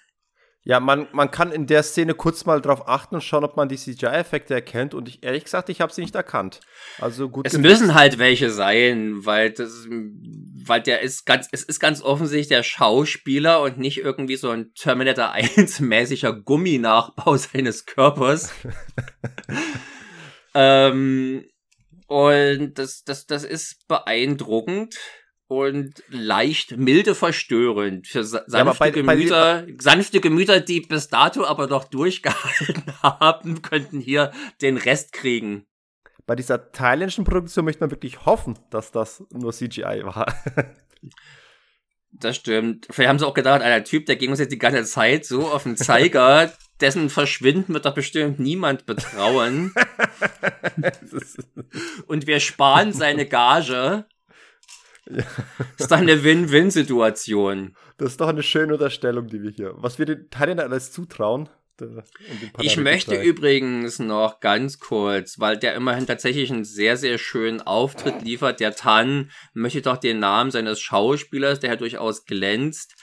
Ja, man, man kann in der Szene kurz mal drauf achten und schauen, ob man die CGI-Effekte erkennt. Und ich, ehrlich gesagt, ich habe sie nicht erkannt. Also gut. Es gemacht. müssen halt welche sein, weil das, weil der ist ganz, es ist ganz offensichtlich der Schauspieler und nicht irgendwie so ein Terminator (laughs) 1 mäßiger Gumminachbau seines Körpers. (laughs) ähm, und das, das, das ist beeindruckend und leicht milde verstörend für sanfte ja, bei, Gemüter, bei, sanfte Gemüter, die bis dato aber doch durchgehalten (laughs) haben, könnten hier den Rest kriegen. bei dieser thailändischen Produktion möchte man wirklich hoffen, dass das nur CGI war. (laughs) Das stimmt. Vielleicht haben sie auch gedacht, der Typ, der ging uns jetzt die ganze Zeit so auf den Zeiger, (laughs) dessen Verschwinden wird doch bestimmt niemand betrauen. Und wir sparen seine Gage. Ja. Das ist doch eine Win-Win-Situation. Das ist doch eine schöne Unterstellung, die wir hier. Was wir den Thailändern alles zutrauen. Ich möchte übrigens noch ganz kurz, weil der immerhin tatsächlich einen sehr, sehr schönen Auftritt liefert. Der Tan möchte doch den Namen seines Schauspielers, der ja durchaus glänzt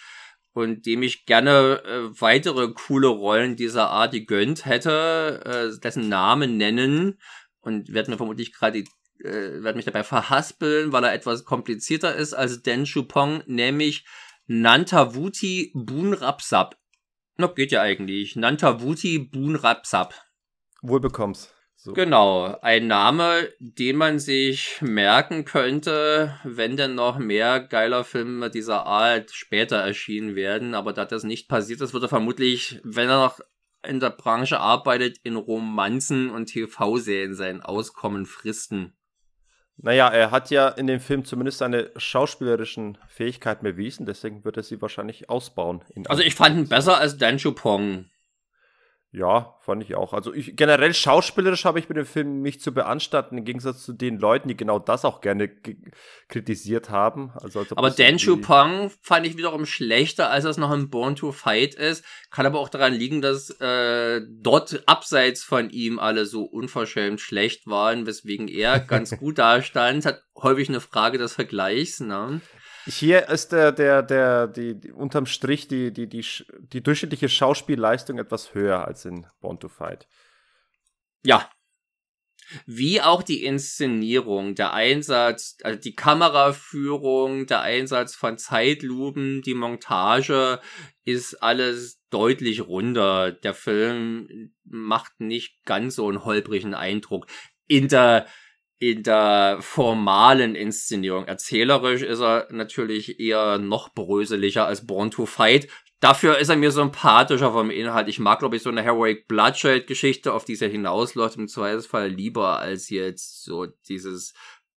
und dem ich gerne äh, weitere coole Rollen dieser Art gegönnt hätte, äh, dessen Namen nennen und werde mir vermutlich gerade äh, werde mich dabei verhaspeln, weil er etwas komplizierter ist als Den Chupong, nämlich Nantavuti Bunrapsap. Na, geht ja eigentlich. Nantavuti Bunrapsap. Wohl bekommst. So. Genau, ein Name, den man sich merken könnte, wenn denn noch mehr geiler Filme dieser Art später erschienen werden. Aber da das nicht passiert ist, wird er vermutlich, wenn er noch in der Branche arbeitet, in Romanzen und TV-Serien sein Auskommen fristen. Naja, er hat ja in dem Film zumindest seine schauspielerischen Fähigkeiten bewiesen, deswegen wird er sie wahrscheinlich ausbauen. also ich fand ihn besser als Dan Chupong. Ja, fand ich auch. Also ich, generell schauspielerisch habe ich mit dem Film nicht zu beanstanden, im Gegensatz zu den Leuten, die genau das auch gerne kritisiert haben. Also, aber Dan Chupong fand ich wiederum schlechter, als es noch ein Born to Fight ist. Kann aber auch daran liegen, dass äh, dort abseits von ihm alle so unverschämt schlecht waren, weswegen er (laughs) ganz gut dastand. Hat häufig eine Frage des Vergleichs. Ne? Hier ist der, der, der, die, die unterm Strich die, die, die, die durchschnittliche Schauspielleistung etwas höher als in Born to Fight. Ja. Wie auch die Inszenierung, der Einsatz, also die Kameraführung, der Einsatz von Zeitlupen, die Montage ist alles deutlich runder. Der Film macht nicht ganz so einen holprigen Eindruck. In der in der formalen Inszenierung. Erzählerisch ist er natürlich eher noch bröseliger als Born to Fight. Dafür ist er mir sympathischer vom Inhalt. Ich mag, glaube ich, so eine Heroic Bloodshed-Geschichte, auf die es ja hinausläuft, im Zweifelsfall lieber als jetzt so dieses,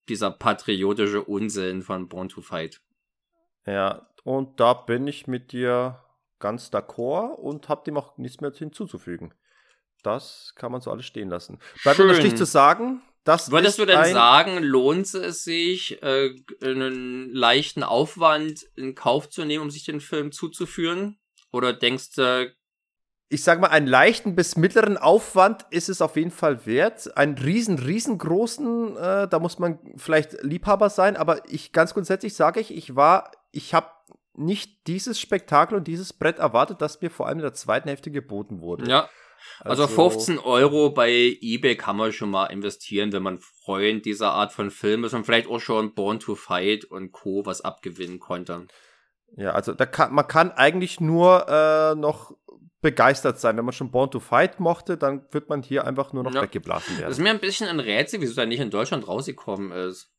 dieser patriotische Unsinn von Born to Fight. Ja, und da bin ich mit dir ganz d'accord und hab dem auch nichts mehr hinzuzufügen. Das kann man so alles stehen lassen. Bleibt mir Strich zu sagen, das Würdest du denn sagen, lohnt es sich, äh, einen leichten Aufwand in Kauf zu nehmen, um sich den Film zuzuführen? Oder denkst du, ich sag mal, einen leichten bis mittleren Aufwand ist es auf jeden Fall wert. Einen riesen, riesengroßen, äh, da muss man vielleicht Liebhaber sein, aber ich ganz grundsätzlich sage ich, ich war, ich habe nicht dieses Spektakel und dieses Brett erwartet, das mir vor allem in der zweiten Hälfte geboten wurde. Ja, also, also 15 Euro bei eBay kann man schon mal investieren, wenn man Freund dieser Art von Film ist und vielleicht auch schon Born to Fight und Co. was abgewinnen konnte. Ja, also da kann, man kann eigentlich nur äh, noch begeistert sein. Wenn man schon Born to Fight mochte, dann wird man hier einfach nur noch ja. weggeblasen werden. Das ist mir ein bisschen ein Rätsel, wieso er nicht in Deutschland rausgekommen ist.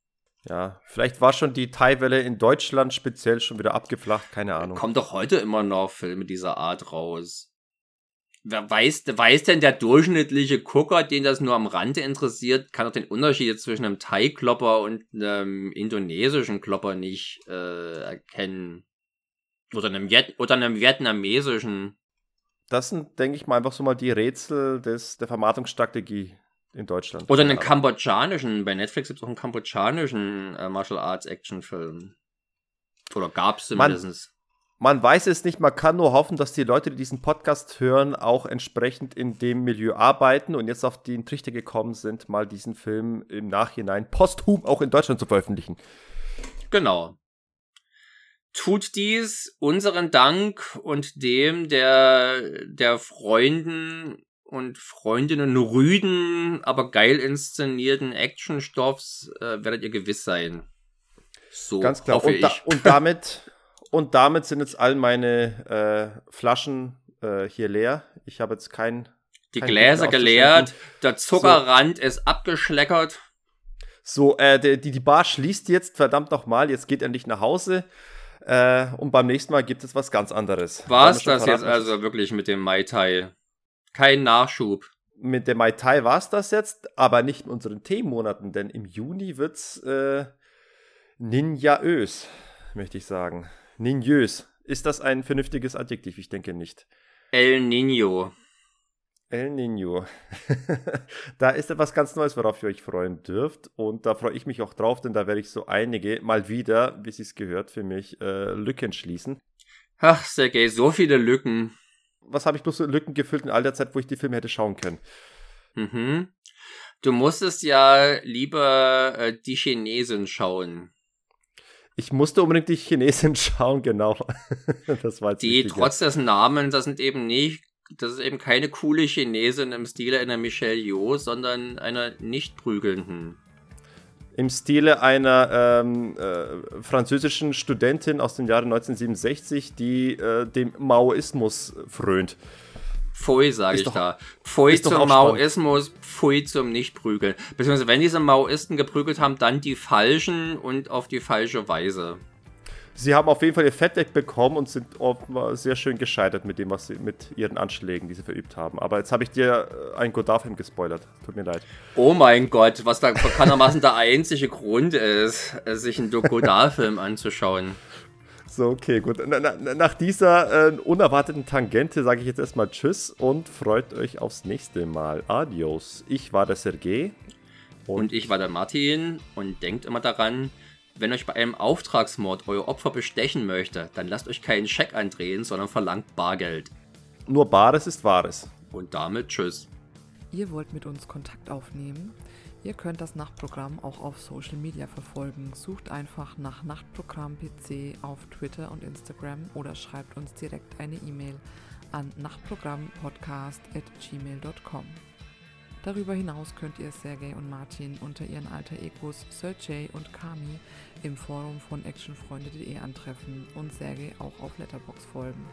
Ja, vielleicht war schon die Thai-Welle in Deutschland speziell schon wieder abgeflacht, keine Ahnung. Kommt doch heute immer noch Filme dieser Art raus. Wer weiß, weiß denn der durchschnittliche Gucker, den das nur am Rande interessiert, kann doch den Unterschied zwischen einem Thai-Klopper und einem indonesischen Klopper nicht äh, erkennen. Oder einem, Viet oder einem vietnamesischen. Das sind, denke ich mal, einfach so mal die Rätsel des, der Vermarktungsstrategie in Deutschland. Oder einen kambodschanischen, bei Netflix gibt es auch einen kambodschanischen äh, Martial Arts Action Film. Oder gab es zumindest. Man weiß es nicht, man kann nur hoffen, dass die Leute, die diesen Podcast hören, auch entsprechend in dem Milieu arbeiten und jetzt auf den Trichter gekommen sind, mal diesen Film im Nachhinein posthum auch in Deutschland zu veröffentlichen. Genau. Tut dies unseren Dank und dem der, der Freunden und Freundinnen rüden, aber geil inszenierten Actionstoffs äh, werdet ihr gewiss sein. So Ganz klar. und, da, und damit (laughs) und damit sind jetzt all meine äh, Flaschen äh, hier leer. Ich habe jetzt kein. Die kein Gläser geleert, der Zuckerrand so. ist abgeschleckert. So, äh, die, die Bar schließt jetzt, verdammt nochmal, jetzt geht er nicht nach Hause. Äh, und beim nächsten Mal gibt es was ganz anderes. War es das jetzt also wirklich mit dem Mai Tai? Kein Nachschub. mit dem Mai Tai war es das jetzt, aber nicht in unseren Themenmonaten, denn im Juni wird's äh, Ninjaös, möchte ich sagen. Ninjös. Ist das ein vernünftiges Adjektiv? Ich denke nicht. El Nino. El Nino. (laughs) da ist etwas ganz Neues, worauf ihr euch freuen dürft. Und da freue ich mich auch drauf, denn da werde ich so einige mal wieder, wie es gehört, für mich äh, Lücken schließen. Ach, Sergej, so viele Lücken. Was habe ich bloß so Lücken gefüllt in all der Zeit, wo ich die Filme hätte schauen können? Mhm. Du musstest ja lieber äh, die Chinesin schauen. Ich musste unbedingt die Chinesin (laughs) schauen, genau. das war die wichtig, trotz des Namens, das sind eben nicht, das ist eben keine coole Chinesin im Stile einer Michelle Yeoh, sondern einer nicht prügelnden. Im Stile einer ähm, äh, französischen Studentin aus dem Jahre 1967, die äh, dem Maoismus frönt. Pfui, sage ich doch, da. Pfui zum Maoismus, Pfui zum Nichtprügeln. Beziehungsweise, wenn diese Maoisten geprügelt haben, dann die Falschen und auf die falsche Weise. Sie haben auf jeden Fall ihr Fett wegbekommen und sind sehr schön gescheitert mit dem, was sie mit ihren Anschlägen, die sie verübt haben. Aber jetzt habe ich dir äh, einen Godard-Film gespoilert. Tut mir leid. Oh mein Gott, was da bekanntermaßen der einzige Grund ist, sich einen Godard-Film anzuschauen. So, okay, gut. Na, na, nach dieser äh, unerwarteten Tangente sage ich jetzt erstmal Tschüss und freut euch aufs nächste Mal. Adios. Ich war der Sergej. Und, und ich war der Martin. Und denkt immer daran, wenn euch bei einem Auftragsmord euer Opfer bestechen möchte, dann lasst euch keinen Scheck andrehen, sondern verlangt Bargeld. Nur Bares ist Wahres. Und damit Tschüss. Ihr wollt mit uns Kontakt aufnehmen? Ihr könnt das Nachtprogramm auch auf Social Media verfolgen. Sucht einfach nach Nachtprogramm PC auf Twitter und Instagram oder schreibt uns direkt eine E-Mail an nachtprogrammpodcast.gmail.com. Darüber hinaus könnt ihr Sergej und Martin unter ihren alter Egos Sergej und Kami im Forum von actionfreunde.de antreffen und Sergej auch auf Letterbox folgen.